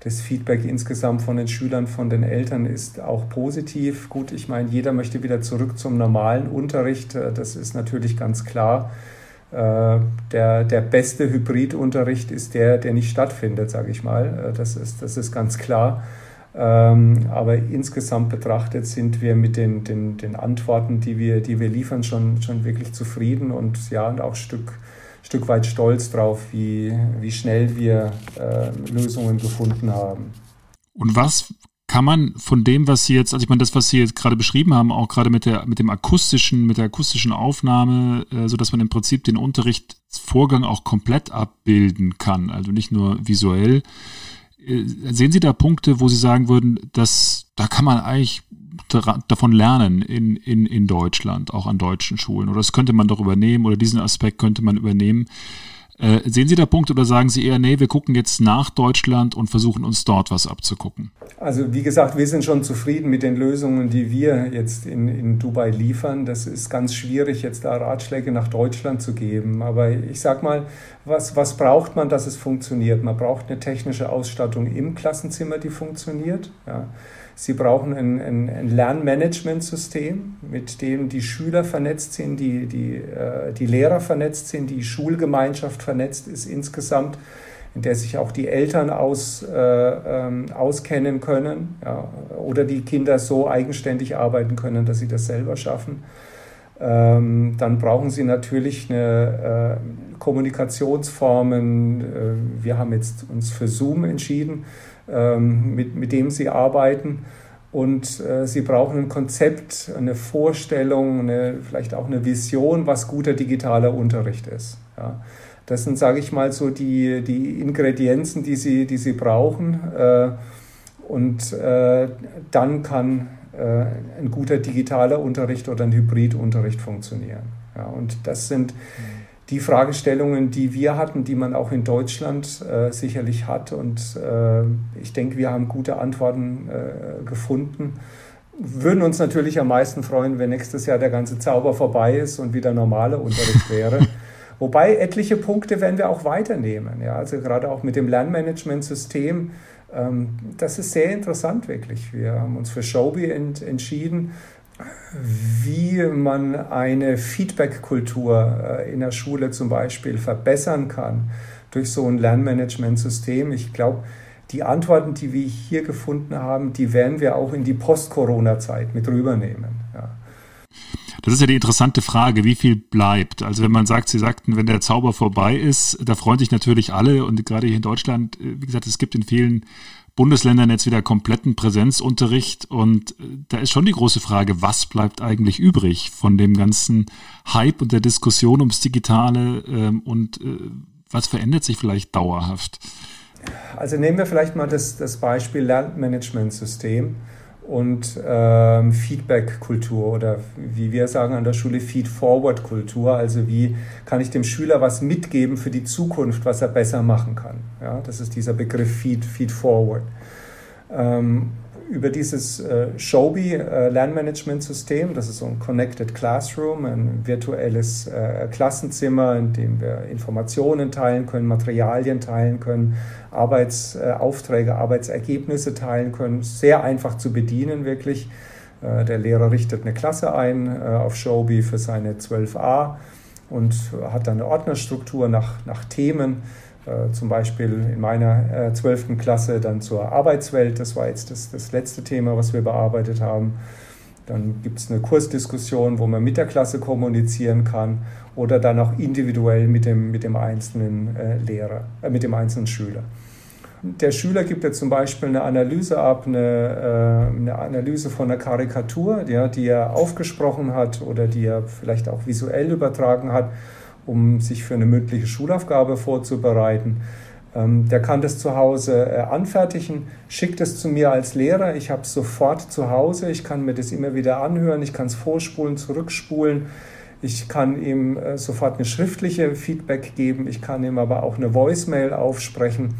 das Feedback insgesamt von den Schülern, von den Eltern ist auch positiv. Gut, ich meine, jeder möchte wieder zurück zum normalen Unterricht. Äh, das ist natürlich ganz klar. Äh, der, der beste Hybridunterricht ist der, der nicht stattfindet, sage ich mal. Äh, das ist, das ist ganz klar. Ähm, aber insgesamt betrachtet sind wir mit den, den, den Antworten, die wir, die wir liefern, schon, schon wirklich zufrieden und ja, und auch ein Stück Stück weit stolz drauf, wie, wie schnell wir äh, Lösungen gefunden haben. Und was kann man von dem, was Sie jetzt, also ich meine, das, was Sie jetzt gerade beschrieben haben, auch gerade mit der, mit dem akustischen, mit der akustischen Aufnahme, äh, so dass man im Prinzip den Unterrichtsvorgang auch komplett abbilden kann, also nicht nur visuell. Äh, sehen Sie da Punkte, wo Sie sagen würden, dass da kann man eigentlich davon lernen in, in, in Deutschland, auch an deutschen Schulen? Oder das könnte man doch übernehmen oder diesen Aspekt könnte man übernehmen. Äh, sehen Sie da Punkte oder sagen Sie eher, nee, wir gucken jetzt nach Deutschland und versuchen uns dort was abzugucken? Also wie gesagt, wir sind schon zufrieden mit den Lösungen, die wir jetzt in, in Dubai liefern. Das ist ganz schwierig, jetzt da Ratschläge nach Deutschland zu geben. Aber ich sage mal, was, was braucht man, dass es funktioniert? Man braucht eine technische Ausstattung im Klassenzimmer, die funktioniert. Ja. Sie brauchen ein, ein, ein Lernmanagementsystem, mit dem die Schüler vernetzt sind, die, die, äh, die Lehrer vernetzt sind, die Schulgemeinschaft vernetzt ist insgesamt, in der sich auch die Eltern aus, äh, ähm, auskennen können ja, oder die Kinder so eigenständig arbeiten können, dass sie das selber schaffen. Ähm, dann brauchen sie natürlich eine äh, Kommunikationsformen. Äh, wir haben jetzt uns für Zoom entschieden mit, mit dem sie arbeiten. Und äh, sie brauchen ein Konzept, eine Vorstellung, eine, vielleicht auch eine Vision, was guter digitaler Unterricht ist. Ja. Das sind, sage ich mal, so die, die Ingredienzen, die sie, die sie brauchen. Äh, und äh, dann kann äh, ein guter digitaler Unterricht oder ein Hybridunterricht funktionieren. Ja, und das sind die Fragestellungen, die wir hatten, die man auch in Deutschland äh, sicherlich hat. Und äh, ich denke, wir haben gute Antworten äh, gefunden. Würden uns natürlich am meisten freuen, wenn nächstes Jahr der ganze Zauber vorbei ist und wieder normale Unterricht wäre. Wobei etliche Punkte werden wir auch weiternehmen. Ja, also gerade auch mit dem Lernmanagementsystem. Ähm, das ist sehr interessant wirklich. Wir haben uns für Shobi ent entschieden wie man eine Feedback-Kultur äh, in der Schule zum Beispiel verbessern kann, durch so ein Lernmanagementsystem. Ich glaube, die Antworten, die wir hier gefunden haben, die werden wir auch in die Post-Corona-Zeit mit rübernehmen. Ja. Das ist ja die interessante Frage, wie viel bleibt. Also wenn man sagt, Sie sagten, wenn der Zauber vorbei ist, da freuen sich natürlich alle und gerade hier in Deutschland, äh, wie gesagt, es gibt in vielen Bundesländern jetzt wieder kompletten Präsenzunterricht und äh, da ist schon die große Frage, was bleibt eigentlich übrig von dem ganzen Hype und der Diskussion ums Digitale ähm, und äh, was verändert sich vielleicht dauerhaft? Also nehmen wir vielleicht mal das, das Beispiel Lernmanagementsystem und ähm, Feedback-Kultur oder wie wir sagen an der Schule Feed-Forward-Kultur. Also wie kann ich dem Schüler was mitgeben für die Zukunft, was er besser machen kann. Ja, das ist dieser Begriff Feed, Feed-Forward. Ähm, über dieses äh, Shobi äh, Lernmanagementsystem, das ist so ein Connected Classroom, ein virtuelles äh, Klassenzimmer, in dem wir Informationen teilen können, Materialien teilen können, Arbeitsaufträge, Arbeitsergebnisse teilen können. Sehr einfach zu bedienen, wirklich. Äh, der Lehrer richtet eine Klasse ein äh, auf Shobi für seine 12a und hat dann eine Ordnerstruktur nach, nach Themen äh, zum Beispiel in meiner zwölften äh, Klasse dann zur Arbeitswelt. Das war jetzt das, das letzte Thema, was wir bearbeitet haben. Dann gibt es eine Kursdiskussion, wo man mit der Klasse kommunizieren kann oder dann auch individuell mit dem, mit dem einzelnen äh, Lehrer, äh, mit dem einzelnen Schüler. Der Schüler gibt jetzt zum Beispiel eine Analyse ab, eine, äh, eine Analyse von einer Karikatur, ja, die er aufgesprochen hat oder die er vielleicht auch visuell übertragen hat um sich für eine mündliche Schulaufgabe vorzubereiten. Ähm, der kann das zu Hause äh, anfertigen, schickt es zu mir als Lehrer. Ich habe es sofort zu Hause. Ich kann mir das immer wieder anhören. Ich kann es vorspulen, zurückspulen. Ich kann ihm äh, sofort eine schriftliche Feedback geben. Ich kann ihm aber auch eine Voicemail aufsprechen,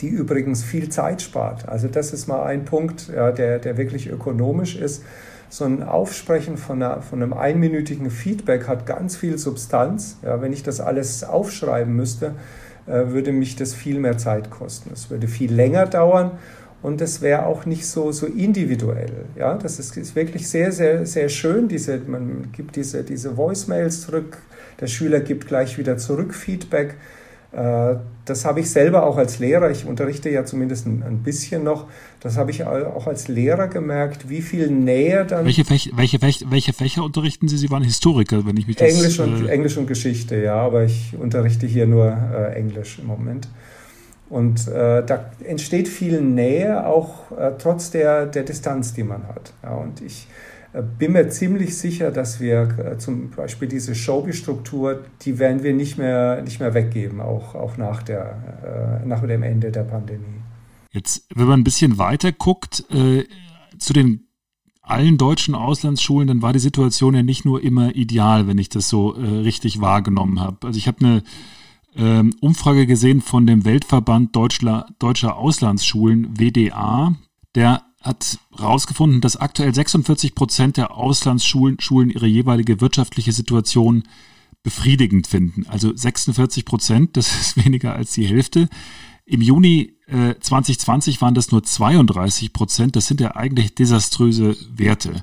die übrigens viel Zeit spart. Also das ist mal ein Punkt, ja, der, der wirklich ökonomisch ist so ein Aufsprechen von, einer, von einem einminütigen Feedback hat ganz viel Substanz. Ja, wenn ich das alles aufschreiben müsste, äh, würde mich das viel mehr Zeit kosten. Es würde viel länger dauern und es wäre auch nicht so, so individuell. Ja, das ist, ist, wirklich sehr, sehr, sehr schön. Diese, man gibt diese, diese Voicemails zurück, der Schüler gibt gleich wieder zurück Feedback. Äh, das habe ich selber auch als Lehrer, ich unterrichte ja zumindest ein bisschen noch, das habe ich auch als Lehrer gemerkt, wie viel näher dann. Welche, Fächer, welche, Fächer, welche Fächer unterrichten Sie? Sie waren Historiker, wenn ich mich das. Englisch und, äh, Englisch und Geschichte, ja, aber ich unterrichte hier nur äh, Englisch im Moment. Und äh, da entsteht viel Nähe, auch äh, trotz der, der Distanz, die man hat. Ja, und ich bin mir ziemlich sicher, dass wir äh, zum Beispiel diese Showbiz-Struktur, die werden wir nicht mehr, nicht mehr weggeben, auch, auch nach, der, äh, nach dem Ende der Pandemie. Jetzt, wenn man ein bisschen weiter guckt, äh, zu den allen deutschen Auslandsschulen, dann war die Situation ja nicht nur immer ideal, wenn ich das so äh, richtig wahrgenommen habe. Also ich habe eine ähm, Umfrage gesehen von dem Weltverband Deutschler, Deutscher Auslandsschulen, WDA, der hat herausgefunden, dass aktuell 46 Prozent der Auslandsschulen Schulen ihre jeweilige wirtschaftliche Situation befriedigend finden. Also 46 Prozent, das ist weniger als die Hälfte. Im Juni äh, 2020 waren das nur 32 Prozent. Das sind ja eigentlich desaströse Werte.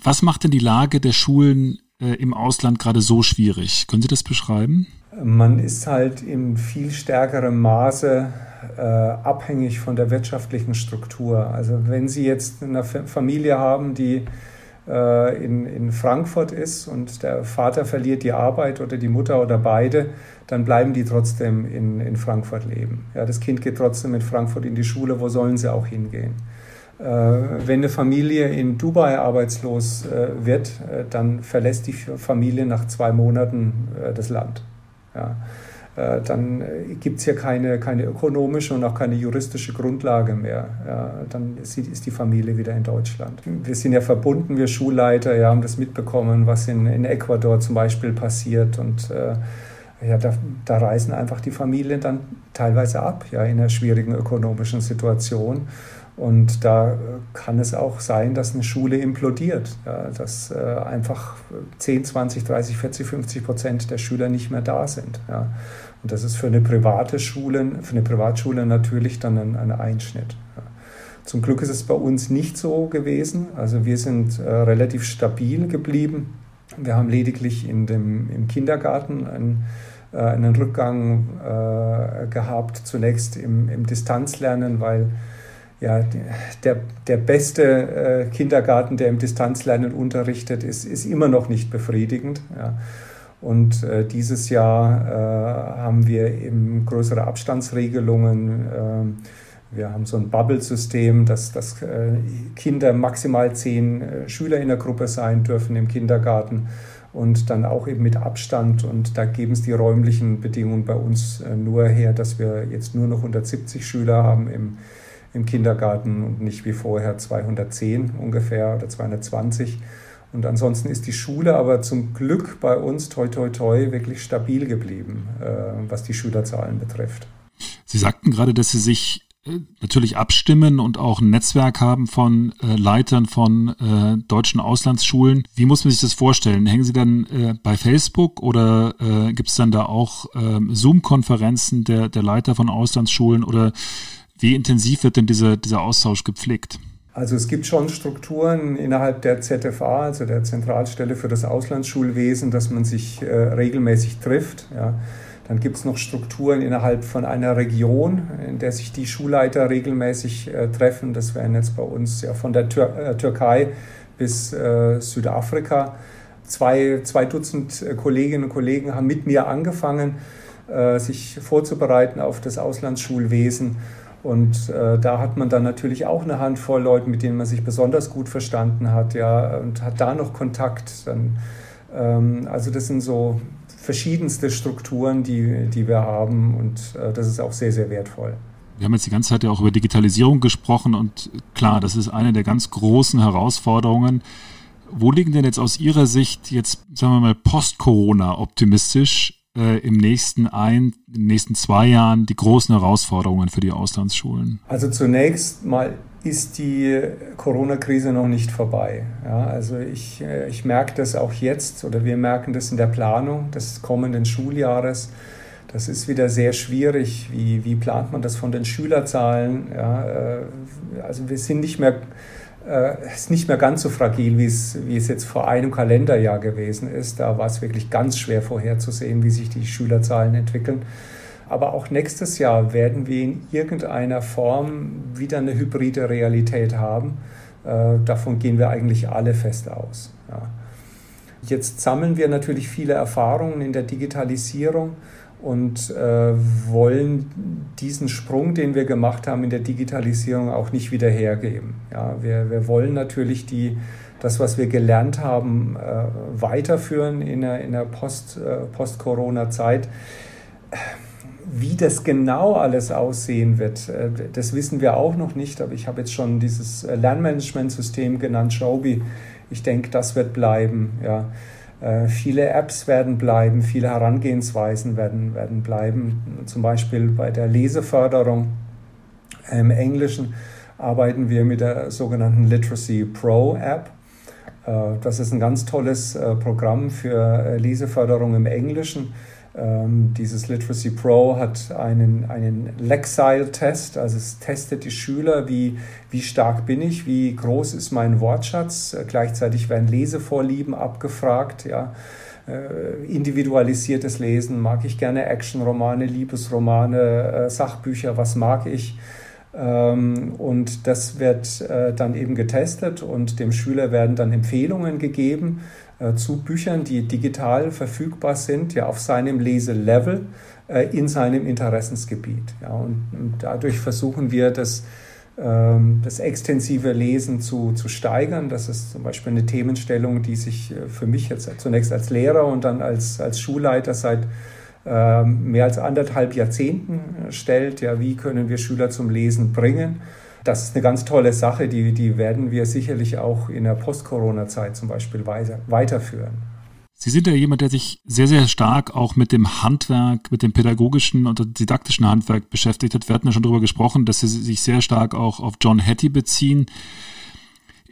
Was macht denn die Lage der Schulen äh, im Ausland gerade so schwierig? Können Sie das beschreiben? Man ist halt in viel stärkerem Maße äh, abhängig von der wirtschaftlichen Struktur. Also wenn Sie jetzt eine Familie haben, die äh, in, in Frankfurt ist und der Vater verliert die Arbeit oder die Mutter oder beide, dann bleiben die trotzdem in, in Frankfurt leben. Ja, das Kind geht trotzdem in Frankfurt in die Schule, wo sollen sie auch hingehen? Äh, wenn eine Familie in Dubai arbeitslos äh, wird, dann verlässt die Familie nach zwei Monaten das Land. Ja. Äh, dann äh, gibt es hier keine, keine ökonomische und auch keine juristische Grundlage mehr. Dann ist die, ist die, Familie wieder in Deutschland. Wir sind ja verbunden, wir Schulleiter, ja, haben das mitbekommen, was in, in Ecuador zum Beispiel passiert und äh, ja, da, da, reisen einfach die Familien dann teilweise ab, ja, in einer schwierigen ökonomischen Situation. Und da kann es auch sein, dass eine Schule implodiert, ja, dass äh, einfach 10, 20, 30, 40, 50 Prozent der Schüler nicht mehr da sind. Ja. Und das ist für eine private Schule, für eine Privatschule natürlich dann ein, ein Einschnitt. Ja. Zum Glück ist es bei uns nicht so gewesen. Also wir sind äh, relativ stabil geblieben. Wir haben lediglich in dem, im Kindergarten ein äh, einen Rückgang äh, gehabt, zunächst im, im Distanzlernen, weil ja, der, der beste äh, Kindergarten, der im Distanzlernen unterrichtet, ist, ist immer noch nicht befriedigend. Ja. Und äh, dieses Jahr äh, haben wir eben größere Abstandsregelungen. Äh, wir haben so ein Bubble-System, dass, dass äh, Kinder maximal zehn äh, Schüler in der Gruppe sein dürfen im Kindergarten und dann auch eben mit Abstand. Und da geben es die räumlichen Bedingungen bei uns äh, nur her, dass wir jetzt nur noch 170 Schüler haben im im Kindergarten und nicht wie vorher 210 ungefähr oder 220. Und ansonsten ist die Schule aber zum Glück bei uns toi toi toi wirklich stabil geblieben, äh, was die Schülerzahlen betrifft. Sie sagten gerade, dass Sie sich äh, natürlich abstimmen und auch ein Netzwerk haben von äh, Leitern von äh, deutschen Auslandsschulen. Wie muss man sich das vorstellen? Hängen Sie dann äh, bei Facebook oder äh, gibt es dann da auch ähm, Zoom-Konferenzen der, der Leiter von Auslandsschulen oder wie intensiv wird denn dieser, dieser Austausch gepflegt? Also es gibt schon Strukturen innerhalb der ZFA, also der Zentralstelle für das Auslandsschulwesen, dass man sich äh, regelmäßig trifft. Ja. Dann gibt es noch Strukturen innerhalb von einer Region, in der sich die Schulleiter regelmäßig äh, treffen. Das wären jetzt bei uns ja von der Tür äh, Türkei bis äh, Südafrika. Zwei, zwei Dutzend äh, Kolleginnen und Kollegen haben mit mir angefangen, äh, sich vorzubereiten auf das Auslandsschulwesen. Und äh, da hat man dann natürlich auch eine Handvoll Leute, mit denen man sich besonders gut verstanden hat, ja, und hat da noch Kontakt. Dann, ähm, also das sind so verschiedenste Strukturen, die, die wir haben und äh, das ist auch sehr, sehr wertvoll. Wir haben jetzt die ganze Zeit ja auch über Digitalisierung gesprochen und klar, das ist eine der ganz großen Herausforderungen. Wo liegen denn jetzt aus Ihrer Sicht jetzt, sagen wir mal, post-Corona optimistisch äh, im nächsten ein, in den nächsten zwei Jahren die großen Herausforderungen für die Auslandsschulen? Also zunächst mal ist die Corona-Krise noch nicht vorbei. Ja, also ich, äh, ich merke das auch jetzt oder wir merken das in der Planung des kommenden Schuljahres. Das ist wieder sehr schwierig. Wie, wie plant man das von den Schülerzahlen? Ja, äh, also wir sind nicht mehr äh, ist nicht mehr ganz so fragil, wie es, wie es jetzt vor einem Kalenderjahr gewesen ist. Da war es wirklich ganz schwer vorherzusehen, wie sich die Schülerzahlen entwickeln. Aber auch nächstes Jahr werden wir in irgendeiner Form wieder eine hybride Realität haben. Äh, davon gehen wir eigentlich alle fest aus. Ja. Jetzt sammeln wir natürlich viele Erfahrungen in der Digitalisierung und äh, wollen diesen Sprung, den wir gemacht haben in der Digitalisierung, auch nicht wieder hergeben. Ja, wir, wir wollen natürlich die, das, was wir gelernt haben, äh, weiterführen in der, in der Post, äh, Post-Corona-Zeit. Wie das genau alles aussehen wird, äh, das wissen wir auch noch nicht, aber ich habe jetzt schon dieses Lernmanagementsystem genannt, Shobi. Ich denke, das wird bleiben. Ja. Äh, viele Apps werden bleiben, viele Herangehensweisen werden, werden bleiben. Zum Beispiel bei der Leseförderung im Englischen arbeiten wir mit der sogenannten Literacy Pro App. Äh, das ist ein ganz tolles äh, Programm für Leseförderung im Englischen ähm, dieses Literacy Pro hat einen, einen Lexile-Test, also es testet die Schüler, wie, wie stark bin ich, wie groß ist mein Wortschatz. Äh, gleichzeitig werden Lesevorlieben abgefragt, ja. Äh, individualisiertes Lesen, mag ich gerne Actionromane, Liebesromane, äh, Sachbücher, was mag ich? Ähm, und das wird äh, dann eben getestet und dem Schüler werden dann Empfehlungen gegeben zu Büchern, die digital verfügbar sind, ja auf seinem Leselevel äh, in seinem Interessensgebiet. Ja, und, und dadurch versuchen wir das, ähm, das extensive Lesen zu, zu steigern. Das ist zum Beispiel eine Themenstellung, die sich äh, für mich jetzt zunächst als Lehrer und dann als, als Schulleiter seit ähm, mehr als anderthalb Jahrzehnten stellt. Ja, wie können wir Schüler zum Lesen bringen? Das ist eine ganz tolle Sache, die, die werden wir sicherlich auch in der Post-Corona-Zeit zum Beispiel weiter, weiterführen. Sie sind ja jemand, der sich sehr, sehr stark auch mit dem Handwerk, mit dem pädagogischen und didaktischen Handwerk beschäftigt hat. Wir hatten ja schon darüber gesprochen, dass Sie sich sehr stark auch auf John Hattie beziehen.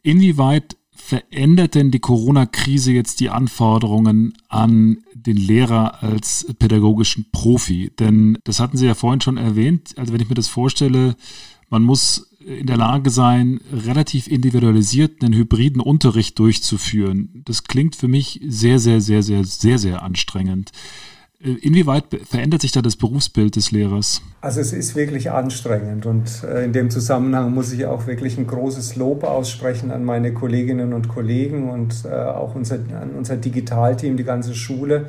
Inwieweit verändert denn die Corona-Krise jetzt die Anforderungen an den Lehrer als pädagogischen Profi? Denn das hatten Sie ja vorhin schon erwähnt. Also wenn ich mir das vorstelle, man muss in der Lage sein, relativ individualisiert einen hybriden Unterricht durchzuführen. Das klingt für mich sehr, sehr, sehr, sehr, sehr, sehr anstrengend. Äh, inwieweit verändert sich da das Berufsbild des Lehrers? Also es ist wirklich anstrengend und äh, in dem Zusammenhang muss ich auch wirklich ein großes Lob aussprechen an meine Kolleginnen und Kollegen und äh, auch unser, an unser Digitalteam, die ganze Schule.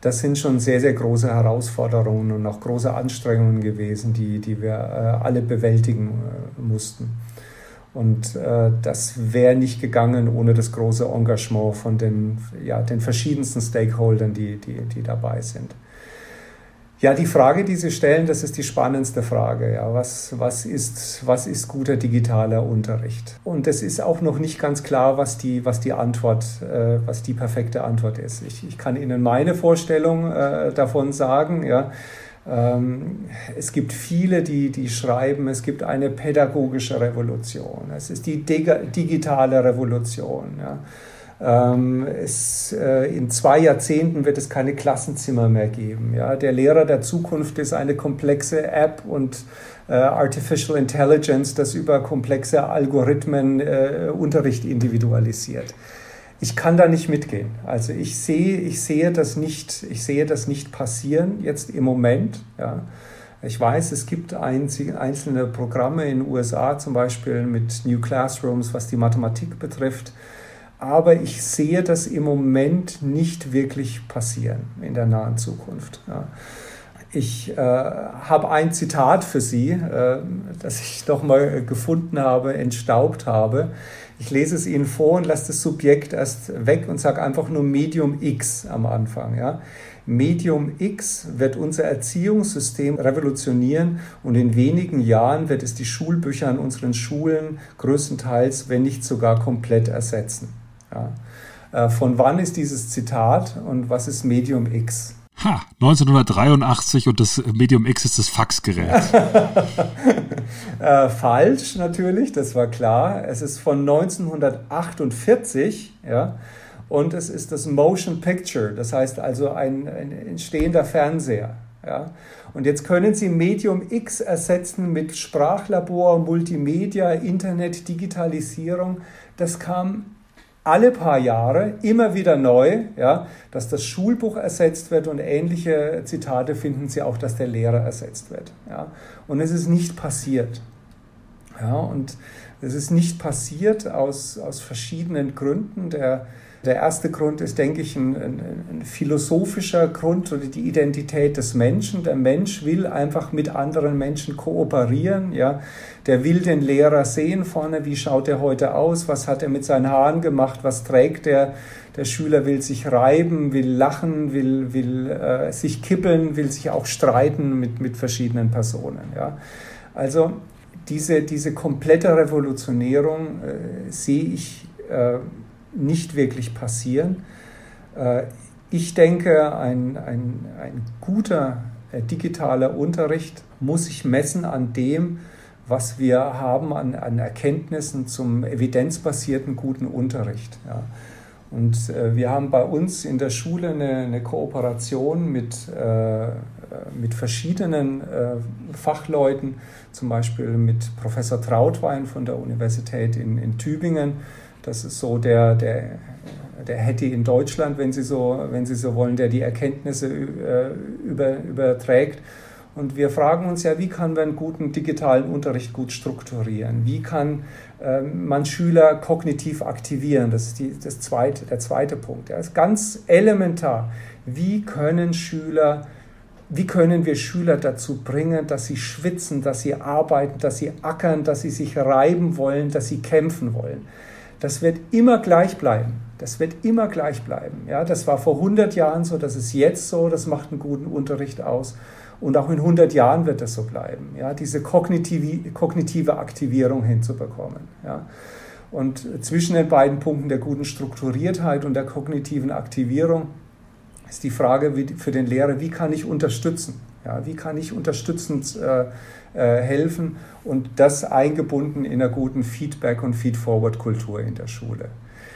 Das sind schon sehr, sehr große Herausforderungen und auch große Anstrengungen gewesen, die, die wir alle bewältigen mussten. Und äh, das wäre nicht gegangen ohne das große Engagement von den, ja, den verschiedensten Stakeholdern, die, die, die dabei sind. Ja, die Frage, die Sie stellen, das ist die spannendste Frage. Ja, was, was, ist, was ist guter digitaler Unterricht? Und es ist auch noch nicht ganz klar, was die, was die Antwort, äh, was die perfekte Antwort ist. Ich, ich kann Ihnen meine Vorstellung äh, davon sagen. Ja, ähm, es gibt viele, die, die schreiben, es gibt eine pädagogische Revolution. Es ist die digitale Revolution. Ja. Ähm, es, äh, in zwei Jahrzehnten wird es keine Klassenzimmer mehr geben. Ja. Der Lehrer der Zukunft ist eine komplexe App und äh, Artificial Intelligence, das über komplexe Algorithmen äh, Unterricht individualisiert ich kann da nicht mitgehen. Also ich sehe, ich sehe das nicht, ich sehe das nicht passieren jetzt im Moment. Ja. Ich weiß, es gibt einzelne Programme in den USA, zum Beispiel mit New Classrooms, was die Mathematik betrifft. Aber ich sehe das im Moment nicht wirklich passieren in der nahen Zukunft. Ja. Ich äh, habe ein Zitat für Sie, äh, das ich noch mal gefunden habe, entstaubt habe. Ich lese es Ihnen vor und lasse das Subjekt erst weg und sage einfach nur Medium X am Anfang. Ja. Medium X wird unser Erziehungssystem revolutionieren und in wenigen Jahren wird es die Schulbücher an unseren Schulen größtenteils, wenn nicht sogar komplett ersetzen. Ja. Äh, von wann ist dieses Zitat und was ist Medium X? Ha, 1983 und das Medium X ist das Faxgerät. äh, falsch natürlich, das war klar. Es ist von 1948, ja, und es ist das Motion Picture, das heißt also ein, ein entstehender Fernseher. Ja. Und jetzt können Sie Medium X ersetzen mit Sprachlabor, Multimedia, Internet, Digitalisierung. Das kam alle paar Jahre immer wieder neu, ja, dass das Schulbuch ersetzt wird und ähnliche Zitate finden Sie auch, dass der Lehrer ersetzt wird. Ja. Und es ist nicht passiert. Ja, und es ist nicht passiert aus, aus verschiedenen Gründen. Der, der erste Grund ist, denke ich, ein, ein, ein, philosophischer Grund oder die Identität des Menschen. Der Mensch will einfach mit anderen Menschen kooperieren. Ja. Der will den Lehrer sehen vorne, wie schaut er heute aus, was hat er mit seinen Haaren gemacht, was trägt er. Der Schüler will sich reiben, will lachen, will, will äh, sich kippeln, will sich auch streiten mit, mit verschiedenen Personen. Ja. Also diese, diese komplette Revolutionierung äh, sehe ich äh, nicht wirklich passieren. Äh, ich denke, ein, ein, ein guter äh, digitaler Unterricht muss sich messen an dem, was wir haben an, an Erkenntnissen zum evidenzbasierten guten Unterricht. Ja. Und äh, wir haben bei uns in der Schule eine, eine Kooperation mit, äh, mit verschiedenen äh, Fachleuten, zum Beispiel mit Professor Trautwein von der Universität in, in Tübingen, das ist so der, der, der Hetty in Deutschland, wenn Sie so, wenn Sie so wollen, der die Erkenntnisse äh, über, überträgt. Und wir fragen uns ja, wie kann man guten digitalen Unterricht gut strukturieren? Wie kann äh, man Schüler kognitiv aktivieren? Das ist die, das zweite, der zweite Punkt. Ja, ist ganz elementar. Wie können Schüler wie können wir Schüler dazu bringen, dass sie schwitzen, dass sie arbeiten, dass sie ackern, dass sie sich reiben wollen, dass sie kämpfen wollen? Das wird immer gleich bleiben. Das wird immer gleich bleiben. Ja, das war vor 100 Jahren so, das ist jetzt so, das macht einen guten Unterricht aus. Und auch in 100 Jahren wird das so bleiben, ja, diese kognitive, kognitive Aktivierung hinzubekommen. Ja. Und zwischen den beiden Punkten der guten Strukturiertheit und der kognitiven Aktivierung ist die Frage für den Lehrer, wie kann ich unterstützen? Ja, wie kann ich unterstützend äh, helfen und das eingebunden in einer guten Feedback- und Feedforward-Kultur in der Schule.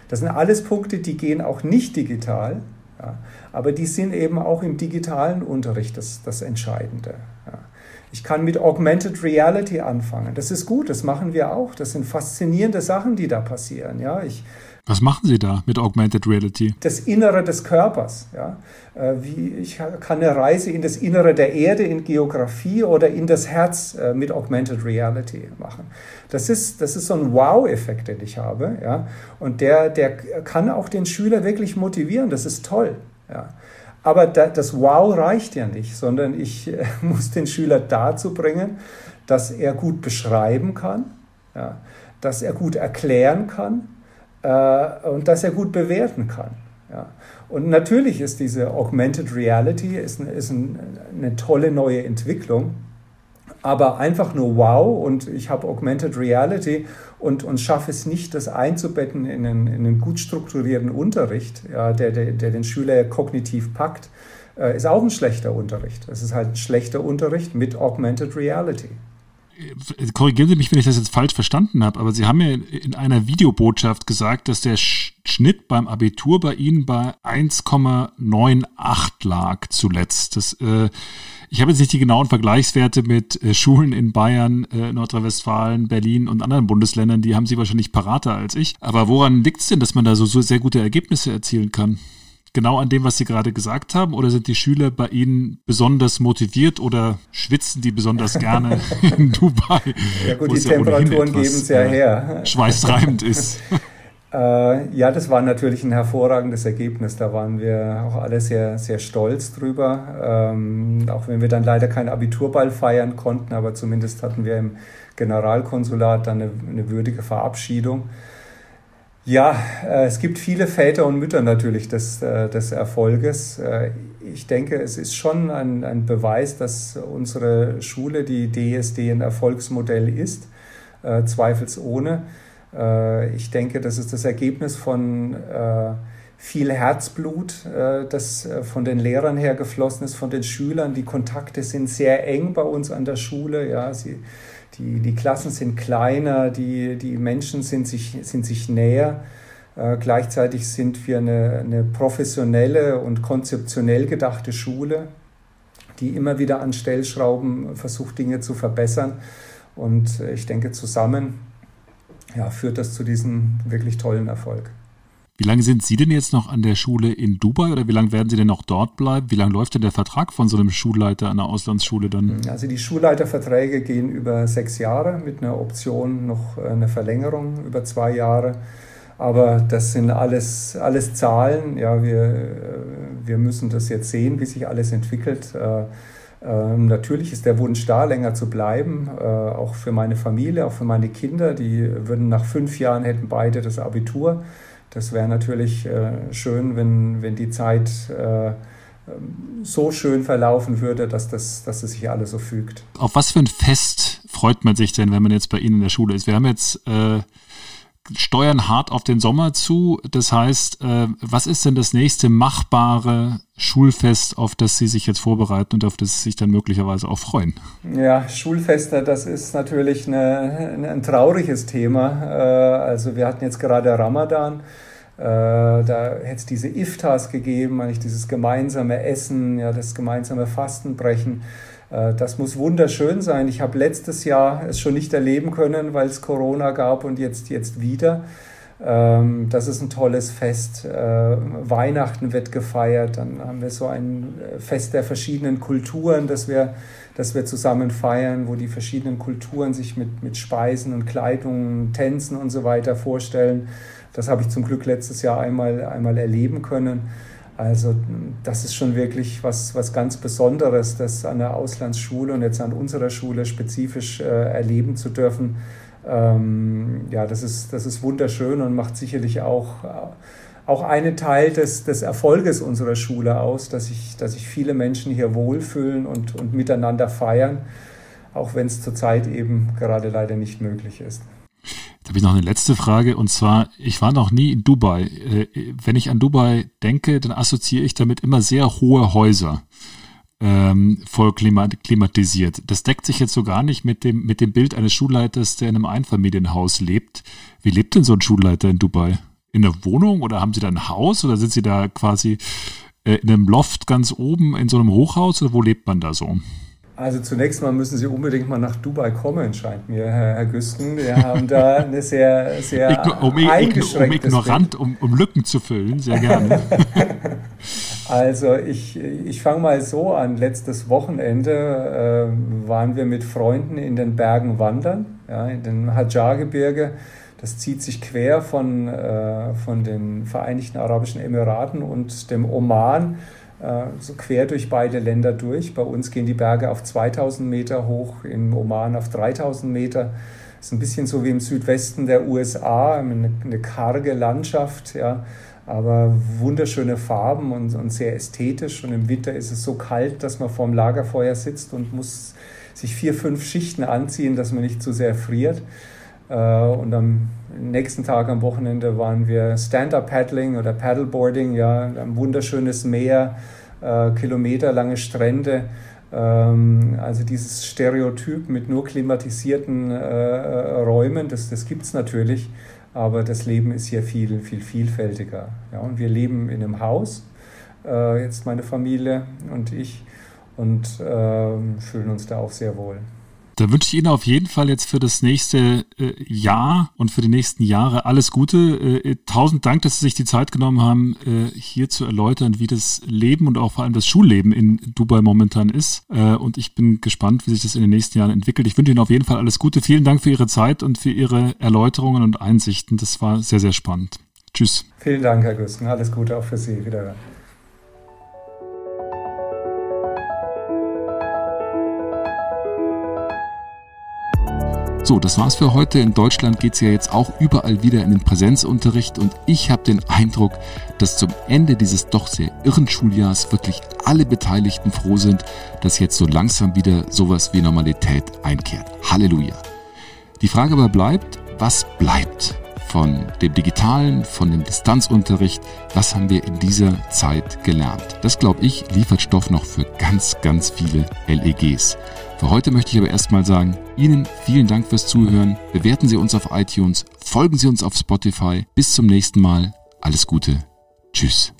Das sind alles Punkte, die gehen auch nicht digital, ja, aber die sind eben auch im digitalen Unterricht das, das Entscheidende. Ja. Ich kann mit Augmented Reality anfangen. Das ist gut, das machen wir auch. Das sind faszinierende Sachen, die da passieren. Ja, ich was machen Sie da mit Augmented Reality? Das Innere des Körpers. Ja? Äh, wie, ich kann eine Reise in das Innere der Erde, in Geografie oder in das Herz äh, mit Augmented Reality machen. Das ist, das ist so ein Wow-Effekt, den ich habe. Ja? Und der, der kann auch den Schüler wirklich motivieren. Das ist toll. Ja? Aber da, das Wow reicht ja nicht, sondern ich äh, muss den Schüler dazu bringen, dass er gut beschreiben kann, ja? dass er gut erklären kann äh, und dass er gut bewerten kann. Ja. Und natürlich ist diese Augmented Reality ist, ist ein, eine tolle neue Entwicklung, aber einfach nur wow und ich habe Augmented Reality und, und schaffe es nicht, das einzubetten in einen, in einen gut strukturierten Unterricht, ja, der, der, der den Schüler kognitiv packt, äh, ist auch ein schlechter Unterricht. Es ist halt ein schlechter Unterricht mit Augmented Reality korrigieren Sie mich, wenn ich das jetzt falsch verstanden habe, aber Sie haben ja in einer Videobotschaft gesagt, dass der Schnitt beim Abitur bei Ihnen bei 1,98 lag zuletzt. Das, äh, ich habe jetzt nicht die genauen Vergleichswerte mit äh, Schulen in Bayern, äh, Nordrhein-Westfalen, Berlin und anderen Bundesländern, die haben Sie wahrscheinlich parater als ich. Aber woran liegt es denn, dass man da so, so sehr gute Ergebnisse erzielen kann? Genau an dem, was Sie gerade gesagt haben? Oder sind die Schüler bei Ihnen besonders motiviert oder schwitzen die besonders gerne in Dubai? Ja gut, die Temperaturen geben es ja her. Schweißtreibend ist. Äh, ja, das war natürlich ein hervorragendes Ergebnis. Da waren wir auch alle sehr, sehr stolz drüber. Ähm, auch wenn wir dann leider keinen Abiturball feiern konnten, aber zumindest hatten wir im Generalkonsulat dann eine, eine würdige Verabschiedung. Ja, äh, es gibt viele Väter und Mütter natürlich des, äh, des Erfolges. Äh, ich denke, es ist schon ein, ein Beweis, dass unsere Schule, die DSD, ein Erfolgsmodell ist, zweifelsohne. Ich denke, das ist das Ergebnis von viel Herzblut, das von den Lehrern her geflossen ist, von den Schülern. Die Kontakte sind sehr eng bei uns an der Schule. Ja, sie, die, die Klassen sind kleiner, die, die Menschen sind sich, sind sich näher. Äh, gleichzeitig sind wir eine, eine professionelle und konzeptionell gedachte Schule, die immer wieder an Stellschrauben versucht, Dinge zu verbessern. Und ich denke, zusammen ja, führt das zu diesem wirklich tollen Erfolg. Wie lange sind Sie denn jetzt noch an der Schule in Dubai oder wie lange werden Sie denn noch dort bleiben? Wie lange läuft denn der Vertrag von so einem Schulleiter an einer Auslandsschule dann? Also die Schulleiterverträge gehen über sechs Jahre mit einer Option noch äh, eine Verlängerung über zwei Jahre. Aber das sind alles, alles Zahlen. Ja, wir, äh, wir müssen das jetzt sehen, wie sich alles entwickelt. Äh, ähm, natürlich ist der Wunsch da, länger zu bleiben, äh, auch für meine Familie, auch für meine Kinder. Die würden nach fünf Jahren hätten beide das Abitur. Das wäre natürlich äh, schön, wenn, wenn die Zeit äh, so schön verlaufen würde, dass, das, dass es sich alles so fügt. Auf was für ein Fest freut man sich denn, wenn man jetzt bei Ihnen in der Schule ist? Wir haben jetzt äh, steuern hart auf den Sommer zu. Das heißt, äh, was ist denn das nächste machbare Schulfest, auf das Sie sich jetzt vorbereiten und auf das Sie sich dann möglicherweise auch freuen? Ja, Schulfeste, das ist natürlich eine, ein trauriges Thema. Äh, also wir hatten jetzt gerade Ramadan. Äh, da hätte es diese Iftars gegeben, eigentlich dieses gemeinsame Essen, ja, das gemeinsame Fastenbrechen. Äh, das muss wunderschön sein. Ich habe letztes Jahr es schon nicht erleben können, weil es Corona gab und jetzt, jetzt wieder. Ähm, das ist ein tolles Fest. Äh, Weihnachten wird gefeiert. Dann haben wir so ein äh, Fest der verschiedenen Kulturen, das wir, das wir zusammen feiern, wo die verschiedenen Kulturen sich mit, mit Speisen und Kleidungen, Tänzen und so weiter vorstellen. Das habe ich zum Glück letztes Jahr einmal, einmal erleben können. Also das ist schon wirklich was, was ganz Besonderes, das an der Auslandsschule und jetzt an unserer Schule spezifisch äh, erleben zu dürfen. Ähm, ja, das ist, das ist wunderschön und macht sicherlich auch, auch einen Teil des, des Erfolges unserer Schule aus, dass sich dass ich viele Menschen hier wohlfühlen und, und miteinander feiern, auch wenn es zurzeit eben gerade leider nicht möglich ist. Habe ich noch eine letzte Frage und zwar, ich war noch nie in Dubai. Äh, wenn ich an Dubai denke, dann assoziiere ich damit immer sehr hohe Häuser ähm, voll klimatisiert. Das deckt sich jetzt so gar nicht mit dem, mit dem Bild eines Schulleiters, der in einem Einfamilienhaus lebt. Wie lebt denn so ein Schulleiter in Dubai? In einer Wohnung oder haben Sie da ein Haus oder sind Sie da quasi äh, in einem Loft ganz oben in so einem Hochhaus oder wo lebt man da so? Also zunächst mal müssen Sie unbedingt mal nach Dubai kommen, scheint mir, Herr, Herr Güsten. Wir haben da eine sehr, sehr um, um ignorant, um, um, Lücken zu füllen, sehr gerne. also ich, ich fange mal so an. Letztes Wochenende äh, waren wir mit Freunden in den Bergen wandern, ja, in den Hajar-Gebirge. Das zieht sich quer von, äh, von den Vereinigten Arabischen Emiraten und dem Oman so quer durch beide Länder durch. Bei uns gehen die Berge auf 2000 Meter hoch, im Oman auf 3000 Meter. Das ist ein bisschen so wie im Südwesten der USA, eine, eine karge Landschaft, ja, aber wunderschöne Farben und, und sehr ästhetisch. Und im Winter ist es so kalt, dass man vorm Lagerfeuer sitzt und muss sich vier, fünf Schichten anziehen, dass man nicht zu sehr friert. Äh, und am nächsten Tag am Wochenende waren wir Stand-Up-Paddling oder Paddleboarding, ja, ein wunderschönes Meer, äh, kilometerlange Strände. Ähm, also dieses Stereotyp mit nur klimatisierten äh, Räumen, das, das gibt es natürlich, aber das Leben ist hier viel, viel vielfältiger. Ja, und wir leben in einem Haus, äh, jetzt meine Familie und ich, und äh, fühlen uns da auch sehr wohl. Da wünsche ich Ihnen auf jeden Fall jetzt für das nächste äh, Jahr und für die nächsten Jahre alles Gute. Äh, tausend Dank, dass Sie sich die Zeit genommen haben, äh, hier zu erläutern, wie das Leben und auch vor allem das Schulleben in Dubai momentan ist. Äh, und ich bin gespannt, wie sich das in den nächsten Jahren entwickelt. Ich wünsche Ihnen auf jeden Fall alles Gute. Vielen Dank für Ihre Zeit und für Ihre Erläuterungen und Einsichten. Das war sehr, sehr spannend. Tschüss. Vielen Dank, Herr Güsten. Alles Gute auch für Sie. Wiederhören. So, das war's für heute. In Deutschland geht's ja jetzt auch überall wieder in den Präsenzunterricht und ich habe den Eindruck, dass zum Ende dieses doch sehr irren Schuljahrs wirklich alle Beteiligten froh sind, dass jetzt so langsam wieder sowas wie Normalität einkehrt. Halleluja. Die Frage aber bleibt, was bleibt? von dem digitalen, von dem Distanzunterricht, was haben wir in dieser Zeit gelernt. Das, glaube ich, liefert Stoff noch für ganz, ganz viele LEGs. Für heute möchte ich aber erstmal sagen, Ihnen vielen Dank fürs Zuhören. Bewerten Sie uns auf iTunes, folgen Sie uns auf Spotify. Bis zum nächsten Mal. Alles Gute. Tschüss.